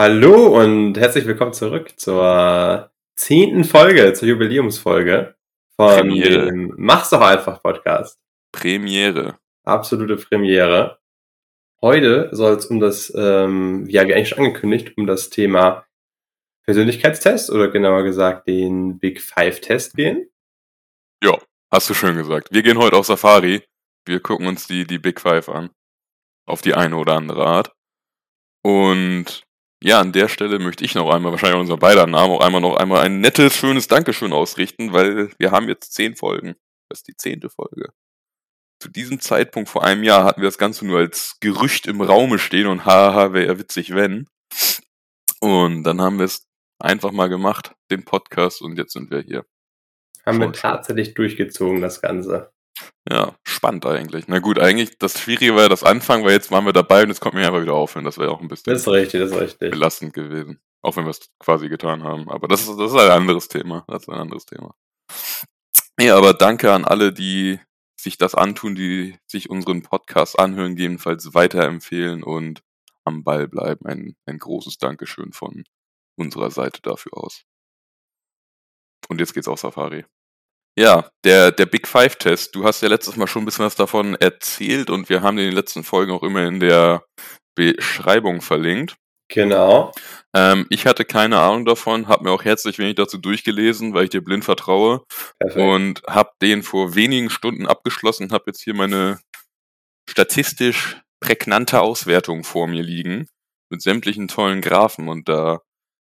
Hallo und herzlich willkommen zurück zur zehnten Folge, zur Jubiläumsfolge von Premiere. dem Mach's doch einfach Podcast. Premiere. Absolute Premiere. Heute soll es um das, ähm, ja, wie eigentlich schon angekündigt, um das Thema Persönlichkeitstest oder genauer gesagt den Big Five Test gehen. Ja, hast du schön gesagt. Wir gehen heute auf Safari. Wir gucken uns die, die Big Five an. Auf die eine oder andere Art. Und ja, an der Stelle möchte ich noch einmal, wahrscheinlich unser beider Namen, auch einmal noch einmal ein nettes, schönes Dankeschön ausrichten, weil wir haben jetzt zehn Folgen. Das ist die zehnte Folge. Zu diesem Zeitpunkt vor einem Jahr hatten wir das Ganze nur als Gerücht im Raume stehen und haha, wäre ja witzig, wenn. Und dann haben wir es einfach mal gemacht, den Podcast, und jetzt sind wir hier. Haben wir tatsächlich durchgezogen, das Ganze. Ja, spannend eigentlich. Na gut, eigentlich, das Schwierige war ja das Anfang, weil jetzt waren wir dabei und jetzt konnten wir einfach wieder aufhören. Das wäre auch ein bisschen Das ist richtig, das ist richtig. belastend gewesen. Auch wenn wir es quasi getan haben. Aber das ist, das ist ein anderes Thema. Das ist ein anderes Thema. Ja, aber danke an alle, die sich das antun, die sich unseren Podcast anhören, gegebenenfalls weiterempfehlen und am Ball bleiben. Ein, ein großes Dankeschön von unserer Seite dafür aus. Und jetzt geht's auf Safari. Ja, der, der Big Five Test. Du hast ja letztes Mal schon ein bisschen was davon erzählt und wir haben den in den letzten Folgen auch immer in der Beschreibung verlinkt. Genau. Ähm, ich hatte keine Ahnung davon, habe mir auch herzlich wenig dazu durchgelesen, weil ich dir blind vertraue Perfekt. und habe den vor wenigen Stunden abgeschlossen, habe jetzt hier meine statistisch prägnante Auswertung vor mir liegen mit sämtlichen tollen Graphen und da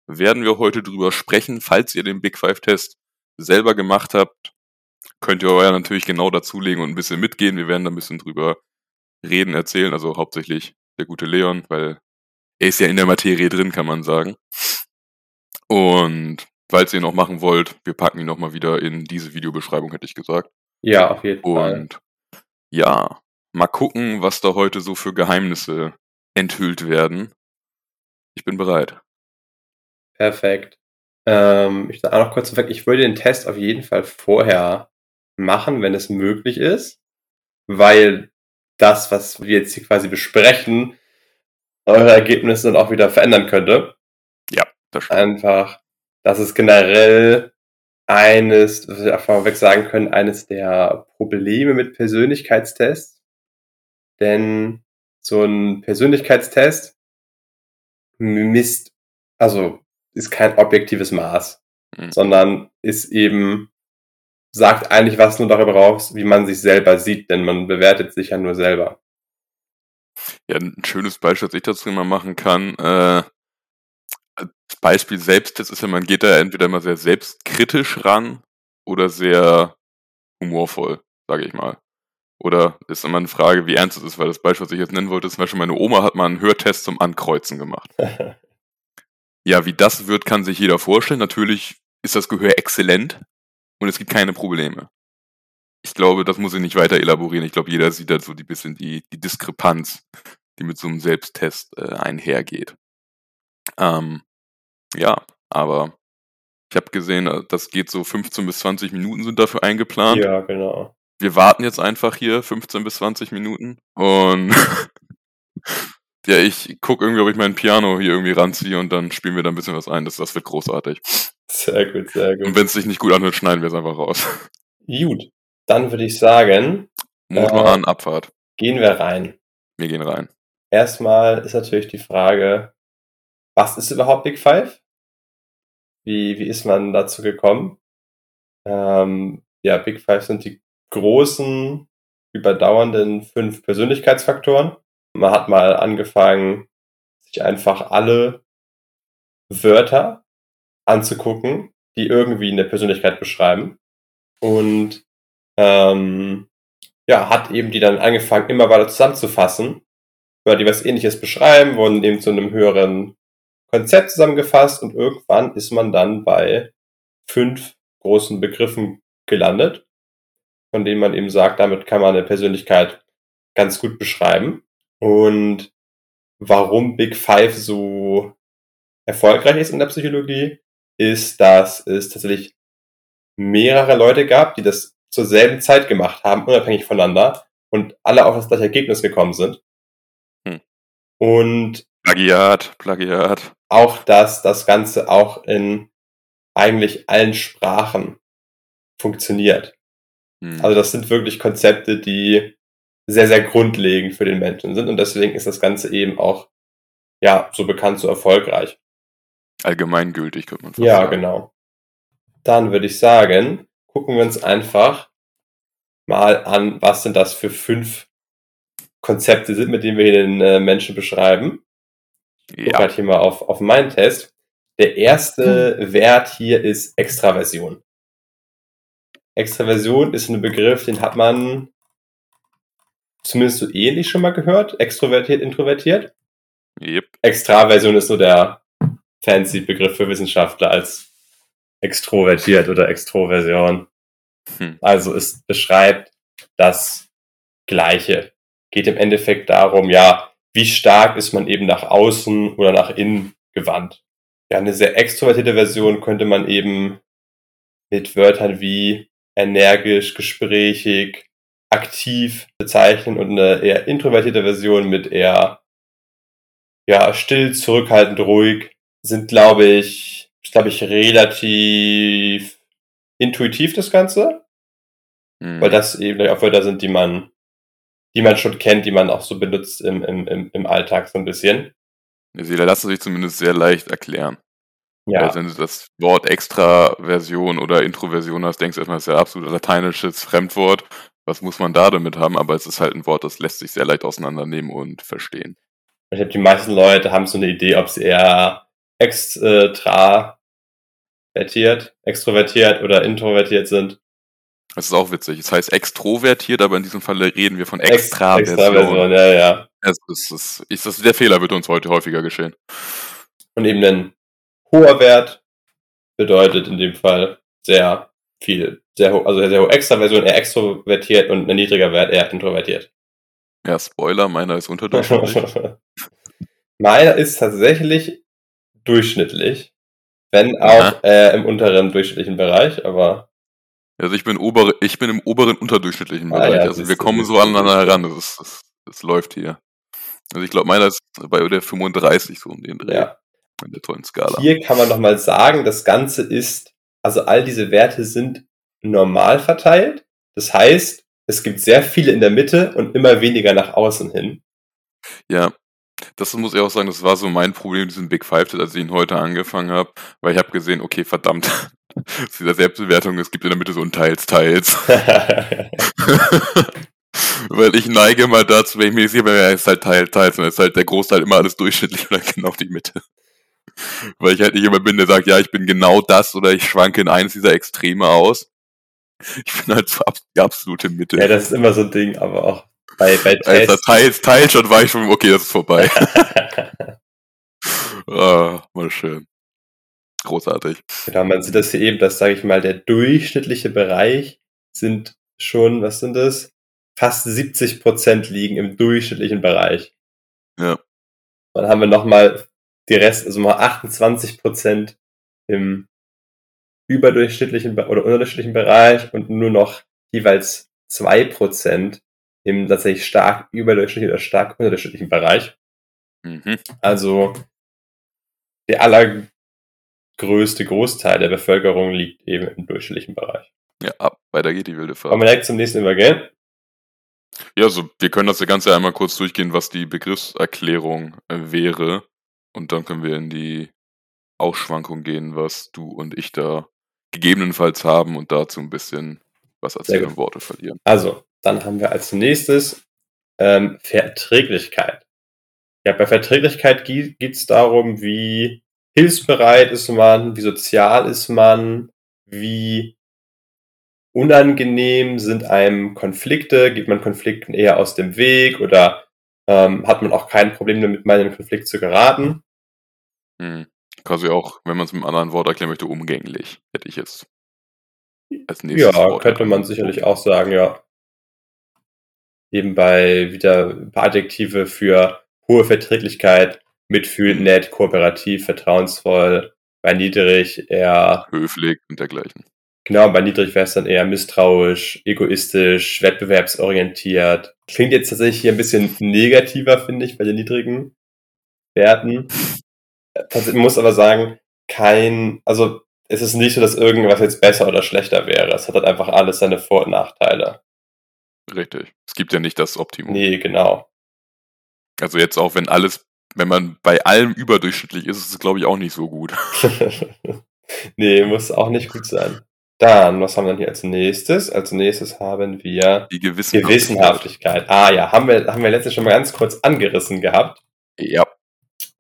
werden wir heute drüber sprechen. Falls ihr den Big Five Test selber gemacht habt, könnt ihr euer natürlich genau dazulegen und ein bisschen mitgehen. Wir werden da ein bisschen drüber reden, erzählen, also hauptsächlich der gute Leon, weil er ist ja in der Materie drin, kann man sagen. Und falls ihr ihn noch machen wollt, wir packen ihn nochmal wieder in diese Videobeschreibung, hätte ich gesagt. ja, auf jeden Fall. Und ja, mal gucken, was da heute so für Geheimnisse enthüllt werden. Ich bin bereit. Perfekt. Ähm, ich sage auch noch kurz ich würde den Test auf jeden Fall vorher machen, wenn es möglich ist, weil das, was wir jetzt hier quasi besprechen, eure Ergebnisse dann auch wieder verändern könnte. Das stimmt. Einfach, dass es generell eines, was wir vorweg sagen können, eines der Probleme mit Persönlichkeitstests. Denn so ein Persönlichkeitstest misst, also ist kein objektives Maß, Mhm. sondern ist eben, sagt eigentlich was nur darüber raus, wie man sich selber sieht, denn man bewertet sich ja nur selber. Ja, ein schönes Beispiel, das ich dazu immer machen kann. Äh, als Beispiel Selbsttest ist ja, man geht da entweder immer sehr selbstkritisch ran oder sehr humorvoll, sage ich mal. Oder ist immer eine Frage, wie ernst es ist, weil das Beispiel, was ich jetzt nennen wollte, ist zum Beispiel, meine Oma hat mal einen Hörtest zum Ankreuzen gemacht. Ja, wie das wird, kann sich jeder vorstellen. Natürlich ist das Gehör exzellent und es gibt keine Probleme. Ich glaube, das muss ich nicht weiter elaborieren. Ich glaube, jeder sieht da so die bisschen die, die Diskrepanz, die mit so einem Selbsttest äh, einhergeht. Ähm, ja, aber ich habe gesehen, äh, das geht so 15 bis 20 Minuten sind dafür eingeplant. ja, genau. Wir warten jetzt einfach hier 15 bis 20 Minuten und ja, ich gucke irgendwie, ob ich mein Piano hier irgendwie ranziehe und dann spielen wir da ein bisschen was ein. Das, das wird großartig. Sehr gut, sehr Und gut. wenn es sich nicht gut anhört, schneiden wir es einfach raus. Gut, dann würde ich sagen, Motor Äh. an, Abfahrt. gehen wir rein. Wir gehen rein. Erstmal ist natürlich die Frage, was ist überhaupt Big Five? Wie, wie ist man dazu gekommen? Ähm, ja, Big Five sind die großen, überdauernden fünf Persönlichkeitsfaktoren. Man hat mal angefangen, sich einfach alle Wörter anzugucken, die irgendwie eine Persönlichkeit beschreiben. Und ähm, ja, hat eben die dann angefangen, immer weiter zusammenzufassen Wörter, die was ähnliches beschreiben, wurden eben zu einem höheren Konzept zusammengefasst und irgendwann ist man dann bei fünf großen Begriffen gelandet, von denen man eben sagt, damit kann man eine Persönlichkeit ganz gut beschreiben. Und warum Big Five so erfolgreich ist in der Psychologie, ist, dass es tatsächlich mehrere Leute gab, die das zur selben Zeit gemacht haben, unabhängig voneinander und alle auf das gleiche Ergebnis gekommen sind. Hm. Und Plagiat, Plagiat. auch, dass das Ganze auch in eigentlich allen Sprachen funktioniert. Hm. Also das sind wirklich Konzepte, die sehr, sehr grundlegend für den Menschen sind und deswegen ist das Ganze eben auch ja so bekannt, so erfolgreich. Allgemeingültig, könnte man fast Ja, sagen. genau. Dann würde ich sagen, gucken wir uns einfach mal an, was denn das für fünf Konzepte sind, mit denen wir den äh, Menschen beschreiben. Ich Ja, halt hier mal auf, auf meinen Test. Der erste Wert hier ist Extraversion. Extraversion ist ein Begriff, den hat man zumindest so ähnlich schon mal gehört. Extrovertiert, introvertiert. yep. Extraversion ist so der fancy Begriff für Wissenschaftler als extrovertiert oder Extroversion. Hm. Also es beschreibt das Gleiche. Geht im Endeffekt darum, ja, wie stark ist man eben nach außen oder nach innen gewandt. Ja, eine sehr extrovertierte Version könnte man eben mit Wörtern wie energisch, gesprächig, aktiv bezeichnen und eine eher introvertierte Version mit eher ja, still, zurückhaltend, ruhig sind, glaube ich, ist, glaube ich, relativ intuitiv das Ganze, Hm. weil das eben auch Wörter sind, die man, die man schon kennt, die man auch so benutzt im, im, im, im Alltag so ein bisschen. Sie lassen sich zumindest sehr leicht erklären. Ja, Also wenn du das Wort Extraversion oder Introversion hast, denkst du erstmal, das ist ja absolut lateinisches Fremdwort. Was muss man da damit haben? Aber es ist halt ein Wort, das lässt sich sehr leicht auseinandernehmen und verstehen. ich glaube, die meisten Leute haben so eine Idee, ob sie eher extravertiert, extrovertiert oder introvertiert sind. Das ist auch witzig. Es heißt extrovertiert, aber in diesem Falle reden wir von Ex- Extraversion. Extraversion, ja, ja. Es ist, es ist, das, der Fehler wird uns heute häufiger geschehen. Und eben ein hoher Wert bedeutet in dem Fall sehr viel, sehr hoch, also sehr hohe Extraversion, eher extrovertiert und ein niedriger Wert eher introvertiert. Ja, Spoiler, meiner ist unterdurchschnittlich. Meiner ist tatsächlich durchschnittlich, wenn auch äh, im unteren durchschnittlichen Bereich, aber Also ich bin obere, ich bin im oberen unterdurchschnittlichen Ah, Bereich. ja, also wir kommen so aneinander heran. Das, ist, das, das läuft hier. Also ich glaube, meiner ist bei der 35 so um den Dreh. ja. In der tollen Skala. Hier kann man nochmal sagen, das Ganze ist, also all diese Werte sind normal verteilt. Das heißt, es gibt sehr viele in der Mitte und immer weniger nach außen hin. Ja, das muss ich auch sagen, das war so mein Problem, diesen Big Five, als ich ihn heute angefangen habe, weil ich habe gesehen, okay, verdammt, zu dieser Selbstbewertung, es gibt in der Mitte so ein Teils, Teils. weil ich neige mal dazu, wenn ich mir sehe, es ist halt Teil, Teils, und es ist halt der Großteil immer alles durchschnittlich oder genau die Mitte. Weil ich halt nicht jemand bin, der sagt, ja, ich bin genau das oder ich schwanke in eines dieser Extreme aus. Ich bin halt so die absolute Mitte. ja, das ist immer so ein Ding, aber auch bei, bei Als das Tests. Teils, Teils schon war ich schon, okay, das ist vorbei. Ah, mal schön. Großartig. Genau, man sieht das hier eben, dass, sage ich mal, der durchschnittliche Bereich sind schon, was sind das? Fast 70 Prozent liegen im durchschnittlichen Bereich. Ja. Dann haben wir nochmal die Rest, also mal 28 Prozent im überdurchschnittlichen Be- oder unterdurchschnittlichen Bereich und nur noch jeweils zwei Prozent im tatsächlich stark überdurchschnittlichen oder stark unterdurchschnittlichen Bereich. Mhm. Also der allergrößte Großteil der Bevölkerung liegt eben im durchschnittlichen Bereich. Ja, ab, weiter geht die wilde Wollen wir Fahrt. direkt zum nächsten übergehen? Ja, so, wir können das Ganze einmal kurz durchgehen, was die Begriffserklärung äh, wäre. Und dann können wir in die Ausschwankung gehen, was du und ich da gegebenenfalls haben und dazu ein bisschen was erzählen und Worte verlieren. Also, dann haben wir als nächstes ähm, Verträglichkeit. Ja, bei Verträglichkeit geht es darum, wie hilfsbereit ist man, wie sozial ist man, wie unangenehm sind einem Konflikte, geht man Konflikten eher aus dem Weg oder ähm, hat man auch kein Problem damit, mal in einen Konflikt zu geraten. Hm. Quasi auch, wenn man es mit einem anderen Wort erklären möchte, umgänglich, hätte ich jetzt als nächstes Ja, Wort könnte man sicherlich auch sagen, ja. Eben bei wieder ein paar Adjektive für hohe Verträglichkeit, mitfühlend, nett, kooperativ, vertrauensvoll. Bei niedrig eher, Höflich und dergleichen. genau, bei niedrig wäre es dann eher misstrauisch, egoistisch, wettbewerbsorientiert. Klingt jetzt tatsächlich hier ein bisschen negativer, finde ich, bei den niedrigen Werten. man muss aber sagen, kein, also es ist nicht so, dass irgendwas jetzt besser oder schlechter wäre. Es hat halt einfach alles seine Vor- und Nachteile. Richtig. Es gibt ja nicht das Optimum. Nee, genau. Also jetzt auch, wenn alles, wenn man bei allem überdurchschnittlich ist, ist es, glaube ich, auch nicht so gut. nee, muss auch nicht gut sein. Dann, was haben wir denn hier als nächstes? Als nächstes haben wir Die Gewissenhaftigkeit. Gewissenhaftigkeit. Ah ja, haben wir, haben wir letztes schon mal ganz kurz angerissen gehabt. Ja.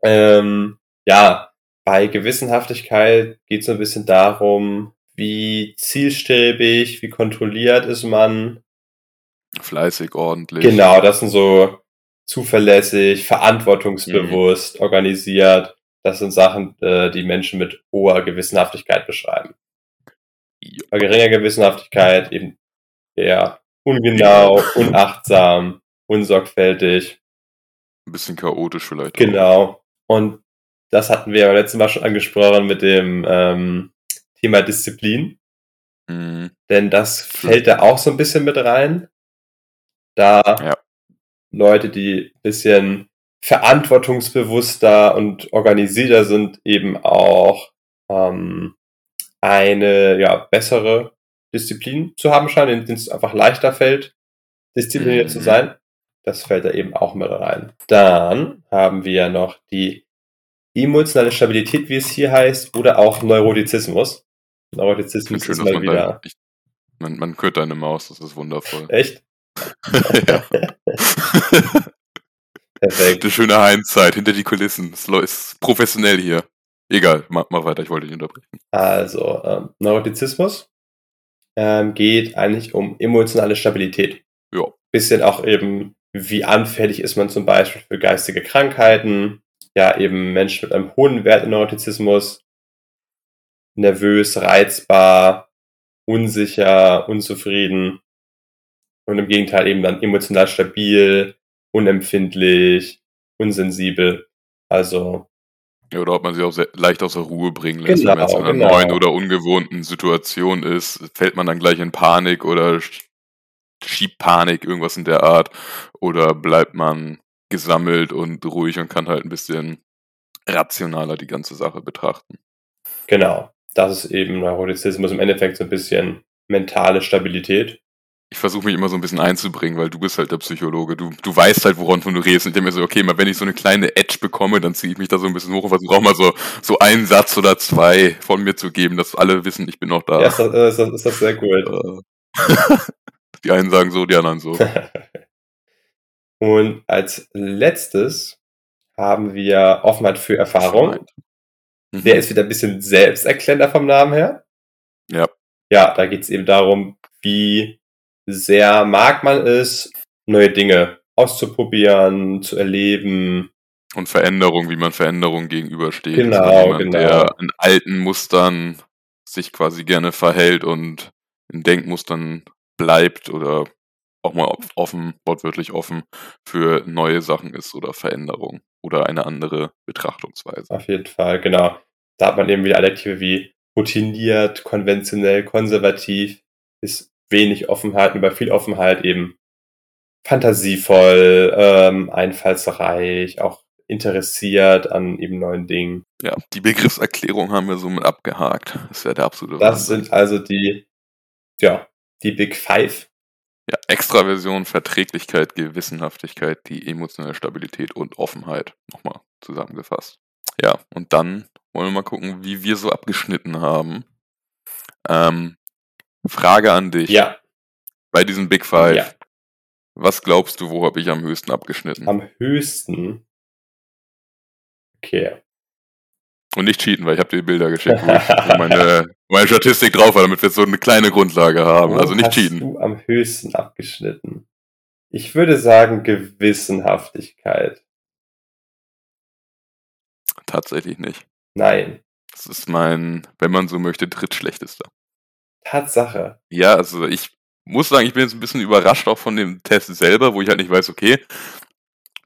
Ähm, ja, bei Gewissenhaftigkeit geht es so ein bisschen darum, wie zielstrebig, wie kontrolliert ist man. Fleißig, ordentlich. Genau, das sind so zuverlässig, verantwortungsbewusst, organisiert. Das sind Sachen, äh, die Menschen mit hoher Gewissenhaftigkeit beschreiben. Ja. Bei geringer Gewissenhaftigkeit eben eher ungenau, unachtsam, unsorgfältig. Ein bisschen chaotisch vielleicht. auch. Genau. Und das hatten wir beim letzten Mal schon angesprochen mit dem ähm, Thema Disziplin. Mhm. Denn das fällt da auch so ein bisschen mit rein. Da Ja. Leute, die ein bisschen verantwortungsbewusster und organisierter sind, eben auch ähm, eine ja, bessere Disziplin zu haben scheinen, denen es einfach leichter fällt, diszipliniert zu Mhm. sein. Das fällt da eben auch mit rein. Dann haben wir noch die emotionale Stabilität, wie es hier heißt, oder auch Neurotizismus. Neurotizismus schön, ist mal man wieder. ich, man, man hört deine Maus, das ist wundervoll. Echt? ja. Perfekt. Die schöne Heinzzeit hinter die Kulissen. Es ist professionell hier. Egal, mach, mach weiter, ich wollte dich unterbrechen. Also, ähm, Neurotizismus ähm, geht eigentlich um emotionale Stabilität. Ja. Bisschen auch eben, wie anfällig ist man zum Beispiel für geistige Krankheiten. Ja, eben Menschen mit einem hohen Wert in Neurotizismus. Nervös, reizbar, unsicher, unzufrieden. Und im Gegenteil eben dann emotional stabil, unempfindlich, unsensibel. Also, Ja, Oder ob man sich auch sehr leicht aus der Ruhe bringen lässt, wenn man jetzt Genau, in einer genau. neuen oder ungewohnten Situation ist. Fällt man dann gleich in Panik oder sch- schiebt Panik, irgendwas in der Art. Oder bleibt man gesammelt und ruhig und kann halt ein bisschen rationaler die ganze Sache betrachten. genau. Das ist eben Neurotizismus im Endeffekt so ein bisschen mentale Stabilität. Ich versuche mich immer so ein bisschen einzubringen, weil du bist halt der Psychologe. Du, du weißt halt, woran du redest. Und ich denke mir so, okay, mal wenn ich so eine kleine Edge bekomme, dann ziehe ich mich da so ein bisschen hoch und versuche auch mal so, so einen Satz oder zwei von mir zu geben, dass alle wissen, ich bin noch da. Ja, ist das, ist das, ist das sehr gut. Äh, die einen sagen so, die anderen so. Und als letztes haben wir Offenheit für Erfahrung. Mhm. Der ist wieder ein bisschen selbsterklärender vom Namen her. Ja. Ja, da geht es eben darum, wie sehr mag man es, neue Dinge auszuprobieren, zu erleben. Und Veränderung, wie man Veränderung gegenübersteht. Genau, Ist man jemand, genau. Der in alten Mustern sich quasi gerne verhält und in Denkmustern bleibt oder auch mal off- offen, wortwörtlich offen für neue Sachen ist oder Veränderung oder eine andere Betrachtungsweise. Auf jeden Fall, genau. Da hat man eben wieder Adjektive wie routiniert, konventionell, konservativ, ist wenig Offenheit, über viel Offenheit eben fantasievoll, ähm, einfallsreich, auch interessiert an eben neuen Dingen. Ja, die Begriffserklärung haben wir somit abgehakt. Das ist ja der absolute Das Wahnsinn. sind also die, ja, die Big Five. Ja, Extraversion, Verträglichkeit, Gewissenhaftigkeit, die emotionale Stabilität und Offenheit. Nochmal zusammengefasst. Ja, und dann wollen wir mal gucken, wie wir so abgeschnitten haben. Ähm, Frage an dich. Ja, Bei diesen Big Five. ja. Was glaubst du, wo habe ich am höchsten abgeschnitten? Am höchsten. Okay. Und nicht cheaten, weil ich habe dir die Bilder geschickt, wo, ich, meine, meine Statistik drauf war, damit wir so eine kleine Grundlage haben. Wo also nicht hast cheaten. du am höchsten abgeschnitten? Ich würde sagen Gewissenhaftigkeit. Tatsächlich nicht. Nein. Das ist mein, wenn man so möchte, drittschlechtester. Tatsache. Ja, also ich muss sagen, ich bin jetzt ein bisschen überrascht auch von dem Test selber, wo ich halt nicht weiß, okay,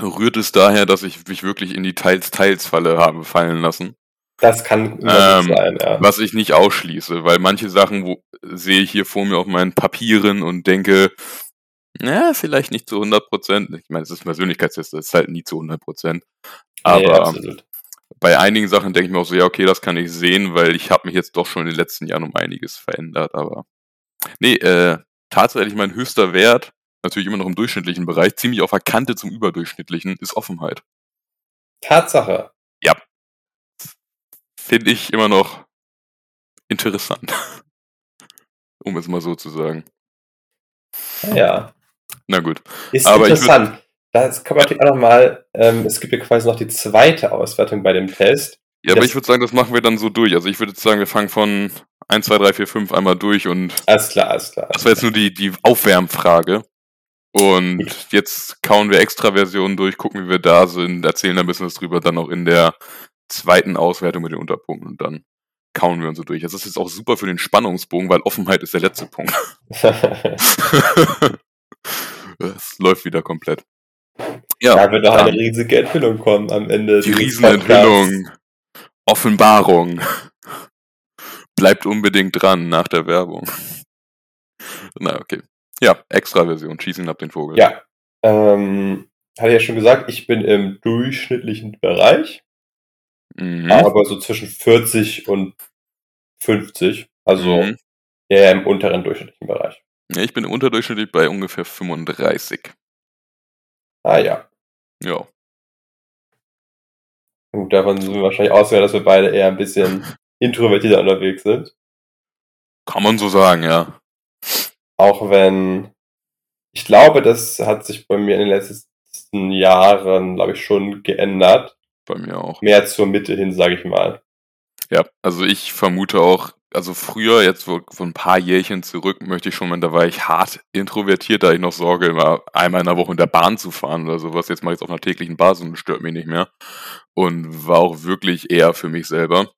rührt es daher, dass ich mich wirklich in die Teils-Teils-Falle habe fallen lassen. Das kann Ähm, sein, ja. Was ich nicht ausschließe, weil manche Sachen wo, sehe ich hier vor mir auf meinen Papieren und denke, na, vielleicht nicht zu 100 Prozent. Ich meine, es ist ein Persönlichkeitstest, das ist halt nie zu 100 Prozent. Nee, Aber absolut. Bei einigen Sachen denke ich mir auch so, ja, okay, das kann ich sehen, weil ich habe mich jetzt doch schon in den letzten Jahren um einiges verändert, aber nee, äh, tatsächlich mein höchster Wert, natürlich immer noch im durchschnittlichen Bereich, ziemlich auf der Kante zum überdurchschnittlichen, ist Offenheit. Tatsache. Ja. Finde ich immer noch interessant. um es mal so zu sagen. Ja. Na gut. Ist Aber interessant. Das kann man natürlich auch nochmal, ähm, es gibt ja quasi noch die zweite Auswertung bei dem Test. Ja, aber ich würde sagen, das machen wir dann so durch. Also ich würde jetzt sagen, wir fangen von 1, 2, 3, 4, 5 einmal durch und Alles klar, alles klar. das war jetzt nur die, die Aufwärmfrage. Und jetzt kauen wir extra Versionen durch, gucken, wie wir da sind, erzählen da ein bisschen was drüber, dann auch in der zweiten Auswertung mit den Unterpunkten und dann kauen wir uns so durch. Das ist jetzt auch super für den Spannungsbogen, weil Offenheit ist der letzte Punkt. Es läuft wieder komplett. Ja, da wird noch eine riesige Enthüllung kommen am Ende. die. Riesenenthüllung, Offenbarung. Bleibt unbedingt dran nach der Werbung. Na, okay. Ja, extra Version. Schießen ab den Vogel. Ja. Ähm, hatte ich ja schon gesagt, ich bin im durchschnittlichen Bereich, Mhm. aber so zwischen 40 und 50. Also Mhm. eher im unteren durchschnittlichen Bereich. Ja, ich bin unterdurchschnittlich bei ungefähr 35. Ah ja. Ja. Gut, davon sind wir wahrscheinlich ausgehen, dass wir beide eher ein bisschen introvertierter unterwegs sind. Kann man so sagen, ja. Auch wenn ich glaube, das hat sich bei mir in den letzten Jahren, glaube ich, schon geändert. Bei mir auch. Mehr zur Mitte hin, sage ich mal. Ja, also ich vermute auch, also früher, jetzt so ein paar Jährchen zurück, möchte ich schon mal, da war ich hart introvertiert, da ich noch Sorge, immer einmal in der Woche in der Bahn zu fahren oder sowas. Jetzt mache ich es auf einer täglichen Basis und stört mich nicht mehr. Und war auch wirklich eher für mich selber.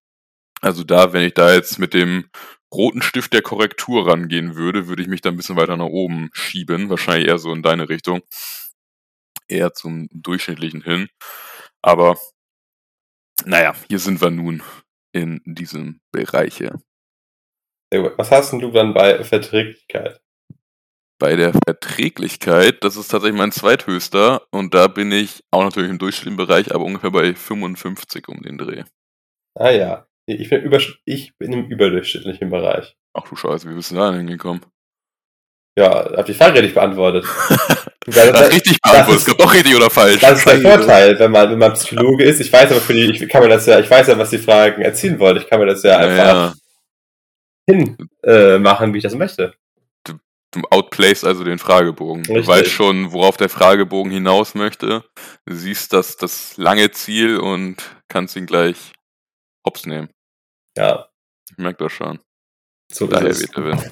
Also da, wenn ich da jetzt mit dem roten Stift der Korrektur rangehen würde, würde ich mich da ein bisschen weiter nach oben schieben. Wahrscheinlich eher so in deine Richtung. Eher zum Durchschnittlichen hin. Aber naja, hier sind wir nun in diesem Bereiche. Sehr gut. Was hast denn du dann bei Verträglichkeit? Bei der Verträglichkeit, das ist tatsächlich mein zweithöchster und da bin ich auch natürlich im durchschnittlichen Bereich, aber ungefähr bei 55 um den Dreh. Ah ja. Ich bin, über, ich bin im überdurchschnittlichen Bereich. Ach du Scheiße, wie bist du da hingekommen? Ja, hab die Frage richtig beantwortet. Das ist richtig beantwortet, es das, gab doch richtig oder falsch. das ist der. Vorteil, wenn man, wenn man Psychologe ist. Ich weiß aber für die, ich kann mir das ja, ich weiß ja, was die Fragen erzielen wollen. Ich kann mir das ja einfach Ja, hin äh, machen, wie ich das möchte. du outplayst also den Fragebogen. Du Richtig. weißt schon, worauf der Fragebogen hinaus möchte. Du siehst das, das lange Ziel und kannst ihn gleich hops nehmen. Ja, Ich merke das schon. so ist Daher es. wird er Win.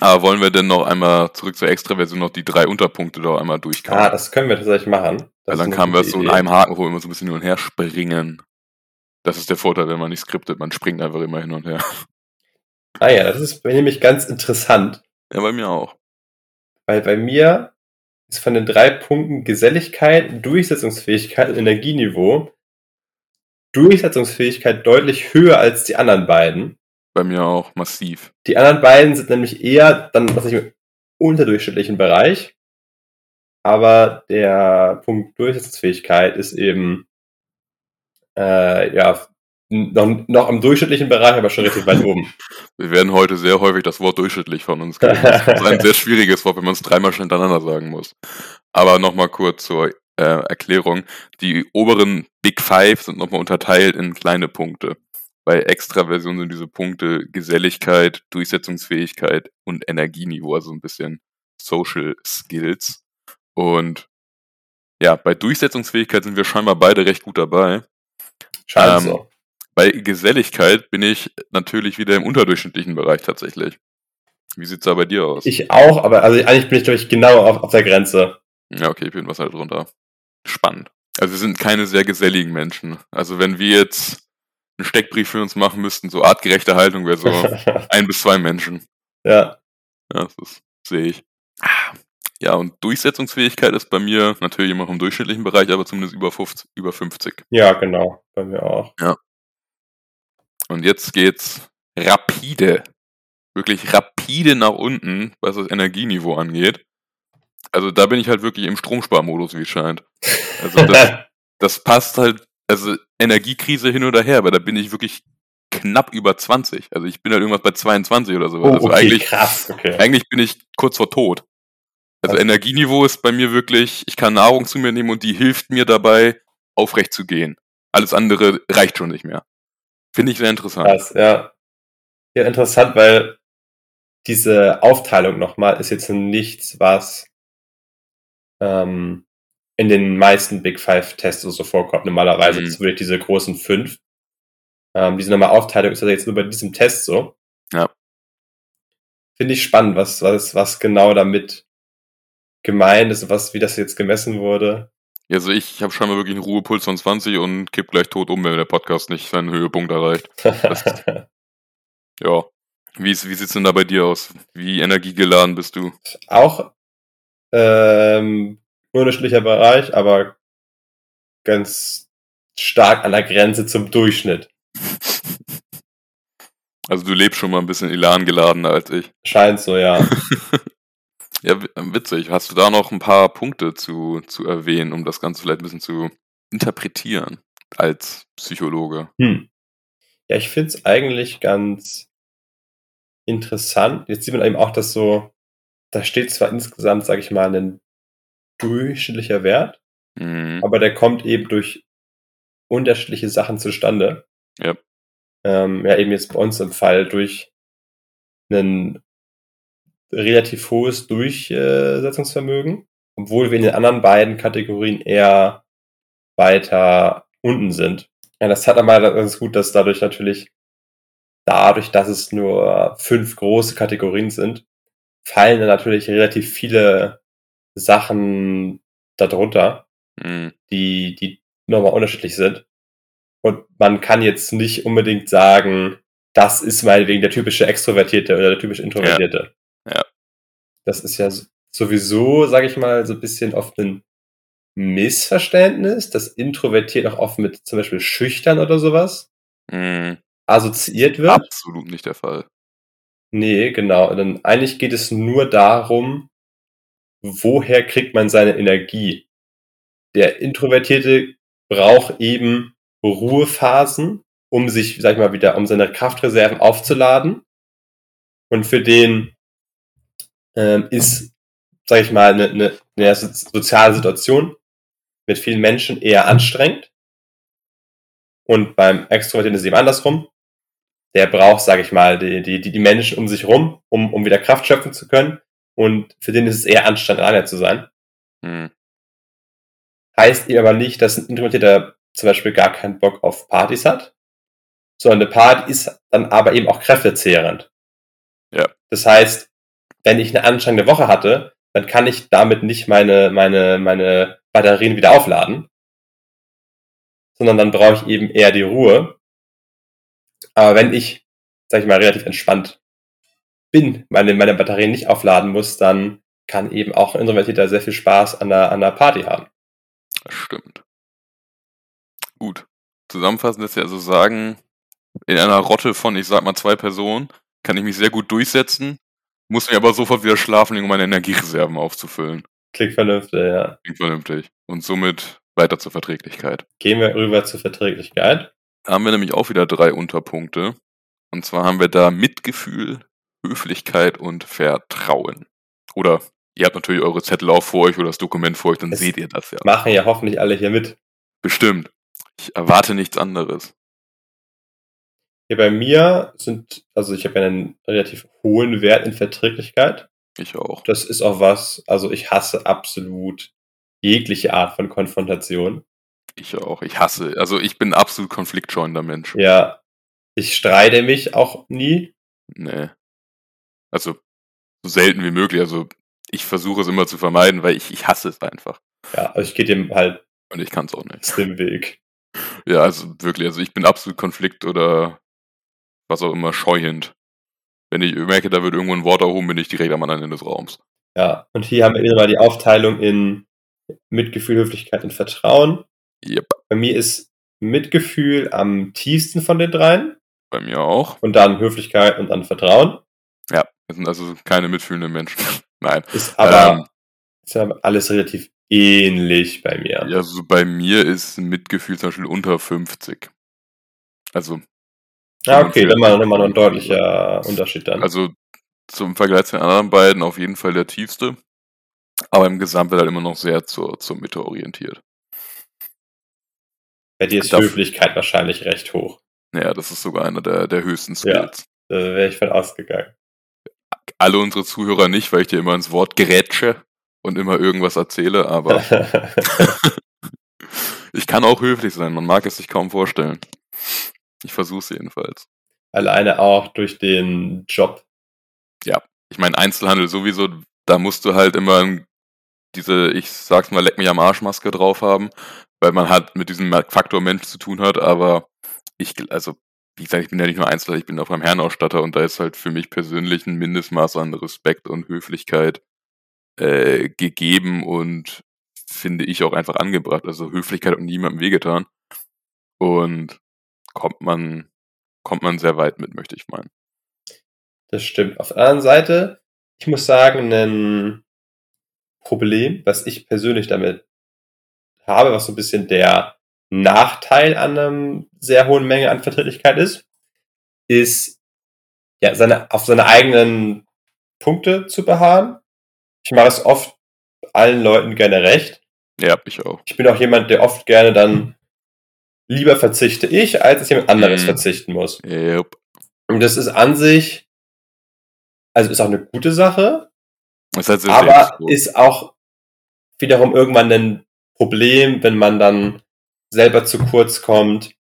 Aber wollen wir denn noch einmal zurück zur Extraversion noch die drei Unterpunkte da einmal durchkauen? Ah, das können wir tatsächlich machen. Das Weil ist dann kamen wir so in einem Haken, wo wir immer so ein bisschen hin und her springen. Das ist der Vorteil, wenn man nicht skriptet. Man springt einfach immer hin und her. Ah ja, das ist nämlich ganz interessant, Ja, bei mir auch. weil bei mir ist von den drei Punkten Geselligkeit, Durchsetzungsfähigkeit und Energieniveau Durchsetzungsfähigkeit deutlich höher als die anderen beiden. Bei mir auch massiv. Die anderen beiden sind nämlich eher dann, was ich im unterdurchschnittlichen Bereich. Aber der Punkt Durchsetzungsfähigkeit ist eben, äh, ja, noch, noch im durchschnittlichen Bereich, aber schon richtig weit oben. Wir werden heute sehr häufig das Wort durchschnittlich von uns kriegen. Das ist ein sehr schwieriges Wort, wenn man es dreimal schon hintereinander sagen muss. Aber nochmal kurz zur äh, Erklärung. Die oberen Big Five sind nochmal unterteilt in kleine Punkte. Bei Extraversion sind diese Punkte Geselligkeit, Durchsetzungsfähigkeit und Energieniveau, also ein bisschen Social Skills. Und ja, bei Durchsetzungsfähigkeit sind wir scheinbar beide recht gut dabei. Scheint Ähm, so. Bei Geselligkeit bin ich natürlich wieder im unterdurchschnittlichen Bereich tatsächlich. Wie sieht's da bei dir aus? Ich auch, aber also eigentlich bin ich, glaube ich, genau auf, auf der Grenze. ja, okay, ich bin was halt drunter. Spannend. Also wir sind keine sehr geselligen Menschen. Also wenn wir jetzt einen Steckbrief für uns machen müssten, so artgerechte Haltung wäre so ein bis zwei Menschen. ja. Ja, das sehe ich. Ja, und Durchsetzungsfähigkeit ist bei mir natürlich immer noch im durchschnittlichen Bereich, aber zumindest über 50. Über 50. ja, genau. Bei mir auch. Und jetzt geht's rapide, wirklich rapide nach unten, was das Energieniveau angeht. Also da bin ich halt wirklich im Stromsparmodus, wie es scheint. Also das, das passt halt, also Energiekrise hin oder her, aber da bin ich wirklich knapp über 20. Also ich bin halt irgendwas bei 22 oder so. Oh, also okay, eigentlich, krass, okay. eigentlich bin ich kurz vor Tod. Also Okay. Energieniveau ist bei mir wirklich, ich kann Nahrung zu mir nehmen und die hilft mir dabei, aufrecht zu gehen. Alles andere reicht schon nicht mehr. Finde ich sehr interessant. Krass, ja. Ja, interessant, weil diese Aufteilung nochmal ist jetzt nichts, was ähm, in den meisten Big Five Tests so vorkommt. Normalerweise Mhm. das wirklich diese großen fünf. Ähm, diese normale Aufteilung ist also jetzt nur bei diesem Test so. Ja. Finde ich spannend, was, was, was genau damit gemeint ist, was, wie das jetzt gemessen wurde. Also ich habe scheinbar wirklich einen Ruhepuls von 20 und kipp gleich tot um, wenn der Podcast nicht seinen Höhepunkt erreicht. Ja. Wie, wie sieht's denn da bei dir aus? Wie energiegeladen bist du? auch ähm, unterschiedlicher Bereich, aber ganz stark an der Grenze zum Durchschnitt. Also du lebst schon mal ein bisschen elan geladener als ich. Scheint so, ja. Ja, wi- witzig. Hast du da noch ein paar Punkte zu, zu erwähnen, um das Ganze vielleicht ein bisschen zu interpretieren als Psychologe? Hm. Ja, ich finde es eigentlich ganz interessant. Jetzt sieht man eben auch, dass so, da steht zwar insgesamt, sage ich mal, ein durchschnittlicher Wert, Mhm. aber der kommt eben durch unterschiedliche Sachen zustande. Ja. Ähm, ja, eben jetzt bei uns im Fall durch ein relativ hohes Durchsetzungsvermögen, obwohl wir in den anderen beiden Kategorien eher weiter unten sind. Ja, das hat aber ganz gut, dass dadurch natürlich, dadurch, dass es nur fünf große Kategorien sind, fallen dann natürlich relativ viele Sachen darunter Mhm. die, die nochmal unterschiedlich sind. Und man kann jetzt nicht unbedingt sagen, das ist meinetwegen der typische Extrovertierte oder der typische Introvertierte. Ja. Das ist ja so- sowieso, sage ich mal, so ein bisschen oft ein Missverständnis, dass introvertiert auch oft mit zum Beispiel schüchtern oder sowas Mhm. assoziiert wird. Absolut nicht der Fall. Nee, genau. Denn eigentlich geht es nur darum, woher kriegt man seine Energie. Der Introvertierte braucht eben Ruhephasen, um sich, sag ich mal, wieder, um seine Kraftreserven aufzuladen. Und für den ähm, ist, sag ich mal, eine, eine, eine so- soziale Situation mit vielen Menschen eher anstrengend. Und beim Extrovertierten ist es eben andersrum der braucht, sage ich mal, die, die, die Menschen um sich rum, um, um wieder Kraft schöpfen zu können. Und für den ist es eher anstrengend, alleine zu sein. Mhm. Heißt eben aber nicht, dass ein Introvertierter zum Beispiel gar keinen Bock auf Partys hat, sondern eine Party ist dann aber eben auch kräftezehrend. Ja. Das heißt, wenn ich eine anstrengende Woche hatte, dann kann ich damit nicht meine, meine, meine Batterien wieder aufladen, sondern dann brauche ich eben eher die Ruhe. Aber wenn ich, sag ich mal, relativ entspannt bin, meine, meine Batterien nicht aufladen muss, dann kann eben auch ein Introvertierter sehr viel Spaß an der, an der Party haben. Das stimmt. Gut. Zusammenfassend lässt sich also sagen, in einer Rotte von, ich sag mal, zwei Personen kann ich mich sehr gut durchsetzen, muss mir aber sofort wieder schlafen, um meine Energiereserven aufzufüllen. Klingt vernünftig, ja. Klingt vernünftig. Und somit weiter zur Verträglichkeit. Gehen wir rüber zur Verträglichkeit. Da haben wir nämlich auch wieder drei Unterpunkte. Und zwar haben wir da Mitgefühl, Höflichkeit und Vertrauen. Oder ihr habt natürlich eure Zettel auch vor euch oder das Dokument vor euch, dann Es seht ihr das ja. Machen ja hoffentlich alle hier mit. Bestimmt. Ich erwarte nichts anderes. Hier bei mir sind, also ich habe ja einen relativ hohen Wert in Verträglichkeit. Ich auch. Das ist auch was, also ich hasse absolut jegliche Art von Konfrontation. Ich auch. Ich hasse. Also ich bin absolut konfliktscheuender Mensch. Ja, ich streite mich auch nie. Nee. Also so selten wie möglich. Also ich versuche es immer zu vermeiden, weil ich, ich hasse es einfach. Ja, also ich gehe dem halt Und ich kann es auch nicht. aus dem Weg. Ja, also wirklich. Also ich bin absolut konflikt oder was auch immer scheuend. Wenn ich merke, da wird irgendwo ein Wort erhoben, bin ich direkt am anderen Ende des Raums. Ja, und hier haben wir mal die Aufteilung in Mitgefühl, Höflichkeit und Vertrauen. Yep. Bei mir ist Mitgefühl am tiefsten von den dreien Bei mir auch. und dann Höflichkeit und dann Vertrauen. Ja, wir sind also keine mitfühlenden Menschen. Nein. Ist aber Ähm, ist ja alles relativ ähnlich bei mir. Ja, also bei mir ist Mitgefühl zum Beispiel unter 50. Also. Ah, okay, dann mal nochmal noch ein deutlicher Unterschied dann. Also zum Vergleich zu den anderen beiden auf jeden Fall der tiefste. Aber im Gesamt wird halt immer noch sehr zur, zur Mitte orientiert. Bei dir ist Darf, Höflichkeit wahrscheinlich recht hoch. Ja, das ist sogar einer der, der höchsten Skills. Ja, da wäre ich von ausgegangen. Alle unsere Zuhörer nicht, weil ich dir immer ins Wort gerätsche und immer irgendwas erzähle, aber ich kann auch höflich sein, man mag es sich kaum vorstellen. Ich versuche es jedenfalls. Alleine auch durch den Job. Ja, ich meine Einzelhandel sowieso, da musst du halt immer diese, ich sag's mal, leck mich am Arschmaske drauf haben, weil man halt mit diesem Faktor Mensch zu tun hat, aber ich, also, wie gesagt, ich bin ja nicht nur Einzelhandel, ich bin auch beim Herrenausstatter und da ist halt für mich persönlich ein Mindestmaß an Respekt und Höflichkeit äh, gegeben und finde ich auch einfach angebracht. Also Höflichkeit hat niemandem wehgetan. Und kommt man, kommt man sehr weit mit, möchte ich meinen. Das stimmt. Auf der anderen Seite, ich muss sagen, ein Problem, was ich persönlich damit habe, was so ein bisschen der Nachteil an einer sehr hohen Menge an Verträglichkeit ist, ist ja seine, auf seine eigenen Punkte zu beharren ich mache es oft allen Leuten gerne recht. Ja, ich auch. Ich bin auch jemand, der oft gerne dann lieber verzichte ich, als dass jemand anderes mm. verzichten muss. Yep. Und das ist an sich, also ist auch eine gute Sache, das heißt, aber ist auch wiederum irgendwann ein Problem, wenn man dann selber zu kurz kommt,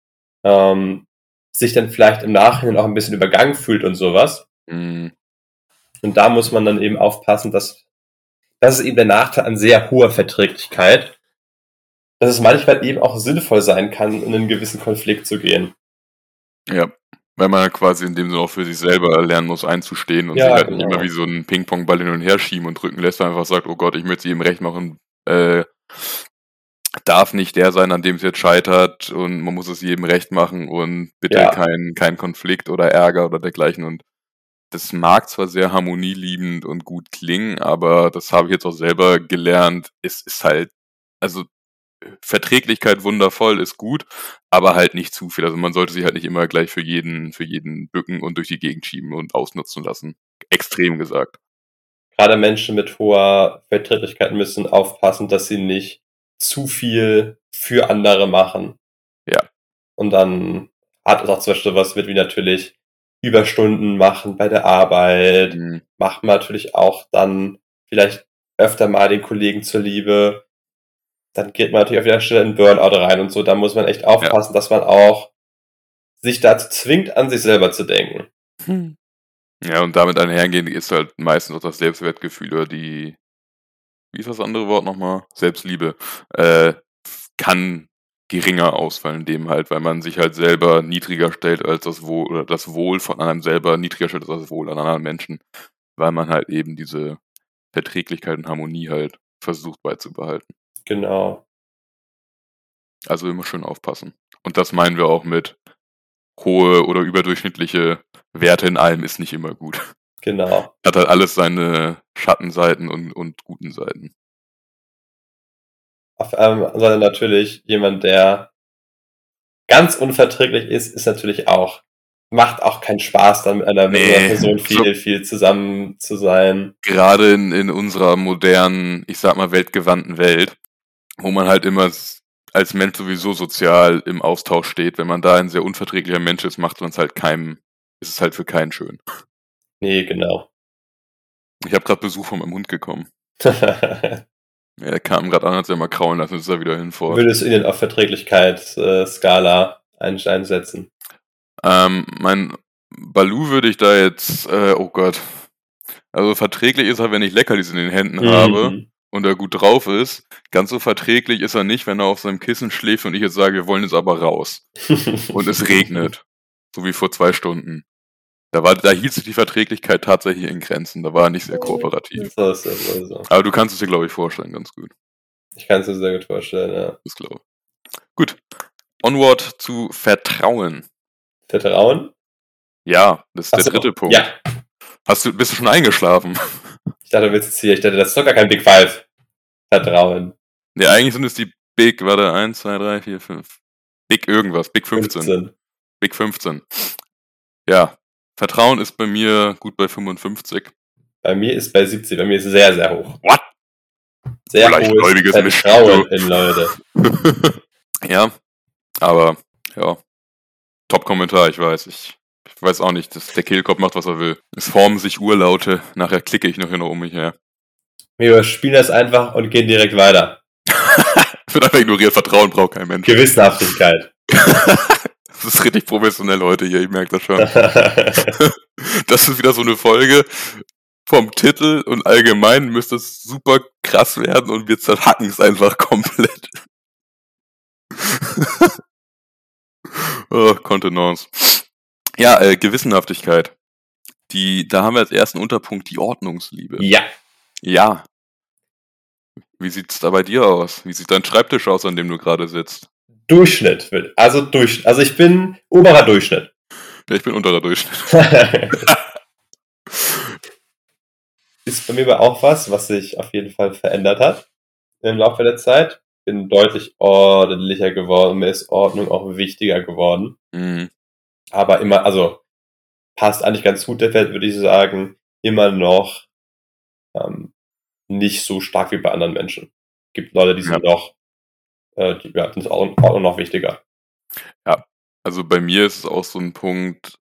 ähm, sich dann vielleicht im Nachhinein auch ein bisschen übergangen fühlt und sowas. Mm. Und da muss man dann eben aufpassen, dass das ist eben der Nachteil an sehr hoher Verträglichkeit, dass es manchmal eben auch sinnvoll sein kann, in einen gewissen Konflikt zu gehen. Ja, weil man quasi in dem Sinne auch für sich selber lernen muss, einzustehen und ja, sich halt genau. nicht immer wie so ein Ping-Pong-Ball hin und her schieben und drücken lässt, einfach sagt, oh Gott, ich möchte sie ihm recht machen, äh, darf nicht der sein, an dem es jetzt scheitert und man muss es jedem recht machen und bitte ja. kein, kein Konflikt oder Ärger oder dergleichen und das mag zwar sehr harmonieliebend und gut klingen, aber das habe ich jetzt auch selber gelernt. Es ist halt, also Verträglichkeit wundervoll ist gut, aber halt nicht zu viel. Also man sollte sich halt nicht immer gleich für jeden, für jeden bücken und durch die Gegend schieben und ausnutzen lassen. Extrem gesagt. Gerade Menschen mit hoher Verträglichkeit müssen aufpassen, dass sie nicht zu viel für andere machen. Ja. Und dann hat es auch zum Beispiel was mit wie natürlich Überstunden machen bei der Arbeit, mhm. macht man natürlich auch dann vielleicht öfter mal den Kollegen zur Liebe. Dann geht man natürlich auf der Stelle in Burnout rein und so. Da muss man echt aufpassen, ja. dass man auch sich dazu zwingt, an sich selber zu denken. Hm. Ja, und damit einhergehend ist halt meistens auch das Selbstwertgefühl oder die, wie ist das andere Wort nochmal? Selbstliebe, äh, kann geringer ausfallen, dem halt, weil man sich halt selber niedriger stellt als das Wohl oder das Wohl von einem selber niedriger stellt als das Wohl an anderen Menschen, weil man halt eben diese Verträglichkeit und Harmonie halt versucht beizubehalten. Genau. Also immer schön aufpassen. Und das meinen wir auch mit hohe oder überdurchschnittliche Werte in allem ist nicht immer gut. Genau. Hat halt alles seine Schattenseiten und, und guten Seiten. Auf ähm, sondern natürlich jemand, der ganz unverträglich ist, ist natürlich auch, macht auch keinen Spaß, dann mit einer, nee, Person viel, so viel zusammen zu sein. Gerade in, in unserer modernen, ich sag mal, weltgewandten Welt, wo man halt immer als Mensch sowieso sozial im Austausch steht, wenn man da ein sehr unverträglicher Mensch ist, macht man es halt keinem, ist es halt für keinen schön. Nee, genau. Ich habe gerade Besuch von meinem Hund gekommen. Ja, der kam gerade an, hat sich mal kraulen lassen, ist er wieder hinfort. Würdest du ihn auf Verträglichkeitsskala einsetzen? Ähm, mein Balu würde ich da jetzt, äh, oh Gott. Also verträglich ist er, wenn ich Leckerlis in den Händen mhm. habe und er gut drauf ist. Ganz so verträglich ist er nicht, wenn er auf seinem Kissen schläft und ich jetzt sage, wir wollen jetzt aber raus. und es regnet. So wie vor zwei Stunden. Da, war, da hielt sich die Verträglichkeit tatsächlich in Grenzen. Da war er nicht sehr kooperativ. So ist das also. Aber du kannst es dir, glaube ich, vorstellen, ganz gut. Ich kann es mir sehr gut vorstellen, ja. Das glaube ich. Gut. Onward zu Vertrauen. Vertrauen? Ja, das ist Ach der so, dritte Punkt. Ja. Hast du, bist du schon eingeschlafen? Ich dachte, du willst jetzt hier, ich dachte, das ist doch gar kein Big Five. Vertrauen. Ne, eigentlich sind es die Big, warte, 1, 2, 3, 4, 5. Big irgendwas, Big 15. 15. Big 15. Ja, Vertrauen ist bei mir gut bei 55. Bei mir ist bei 70, bei mir ist sehr, sehr hoch. What? Sehr Vielleicht hohes Vertrauen Mischstück. in Leute. ja, aber ja. Top-Kommentar, ich weiß. Ich, ich weiß auch nicht, dass der Kehlkopf macht, was er will. Es formen sich Urlaute, nachher klicke ich noch hier noch um mich her. Wir überspielen das einfach und gehen direkt weiter. Wird einfach ignoriert, Vertrauen braucht kein Mensch. Gewissenhaftigkeit. das ist richtig professionell heute hier, ich merke das schon. Das ist wieder so eine Folge vom Titel und allgemein müsste es super krass werden und wir zerhacken es einfach komplett. oh, Kontenance. Ja, äh, Gewissenhaftigkeit. Die, da haben wir als ersten Unterpunkt die Ordnungsliebe. ja. Ja. Wie sieht's da bei dir aus? Wie sieht dein Schreibtisch aus, an dem du gerade sitzt? Durchschnitt. Also durch, also ich bin oberer Durchschnitt. Ja, ich bin unter der Durchschnitt. ist bei mir aber auch was, was sich auf jeden Fall verändert hat im Laufe der Zeit. Bin deutlich ordentlicher geworden. Mir ist Ordnung auch wichtiger geworden. Mhm. Aber immer, also passt eigentlich ganz gut der Welt, würde ich sagen, immer noch ähm, nicht so stark wie bei anderen Menschen. Gibt Leute, die sind noch, äh, die ja, sind auch, auch noch wichtiger. Also bei mir ist es auch so ein Punkt,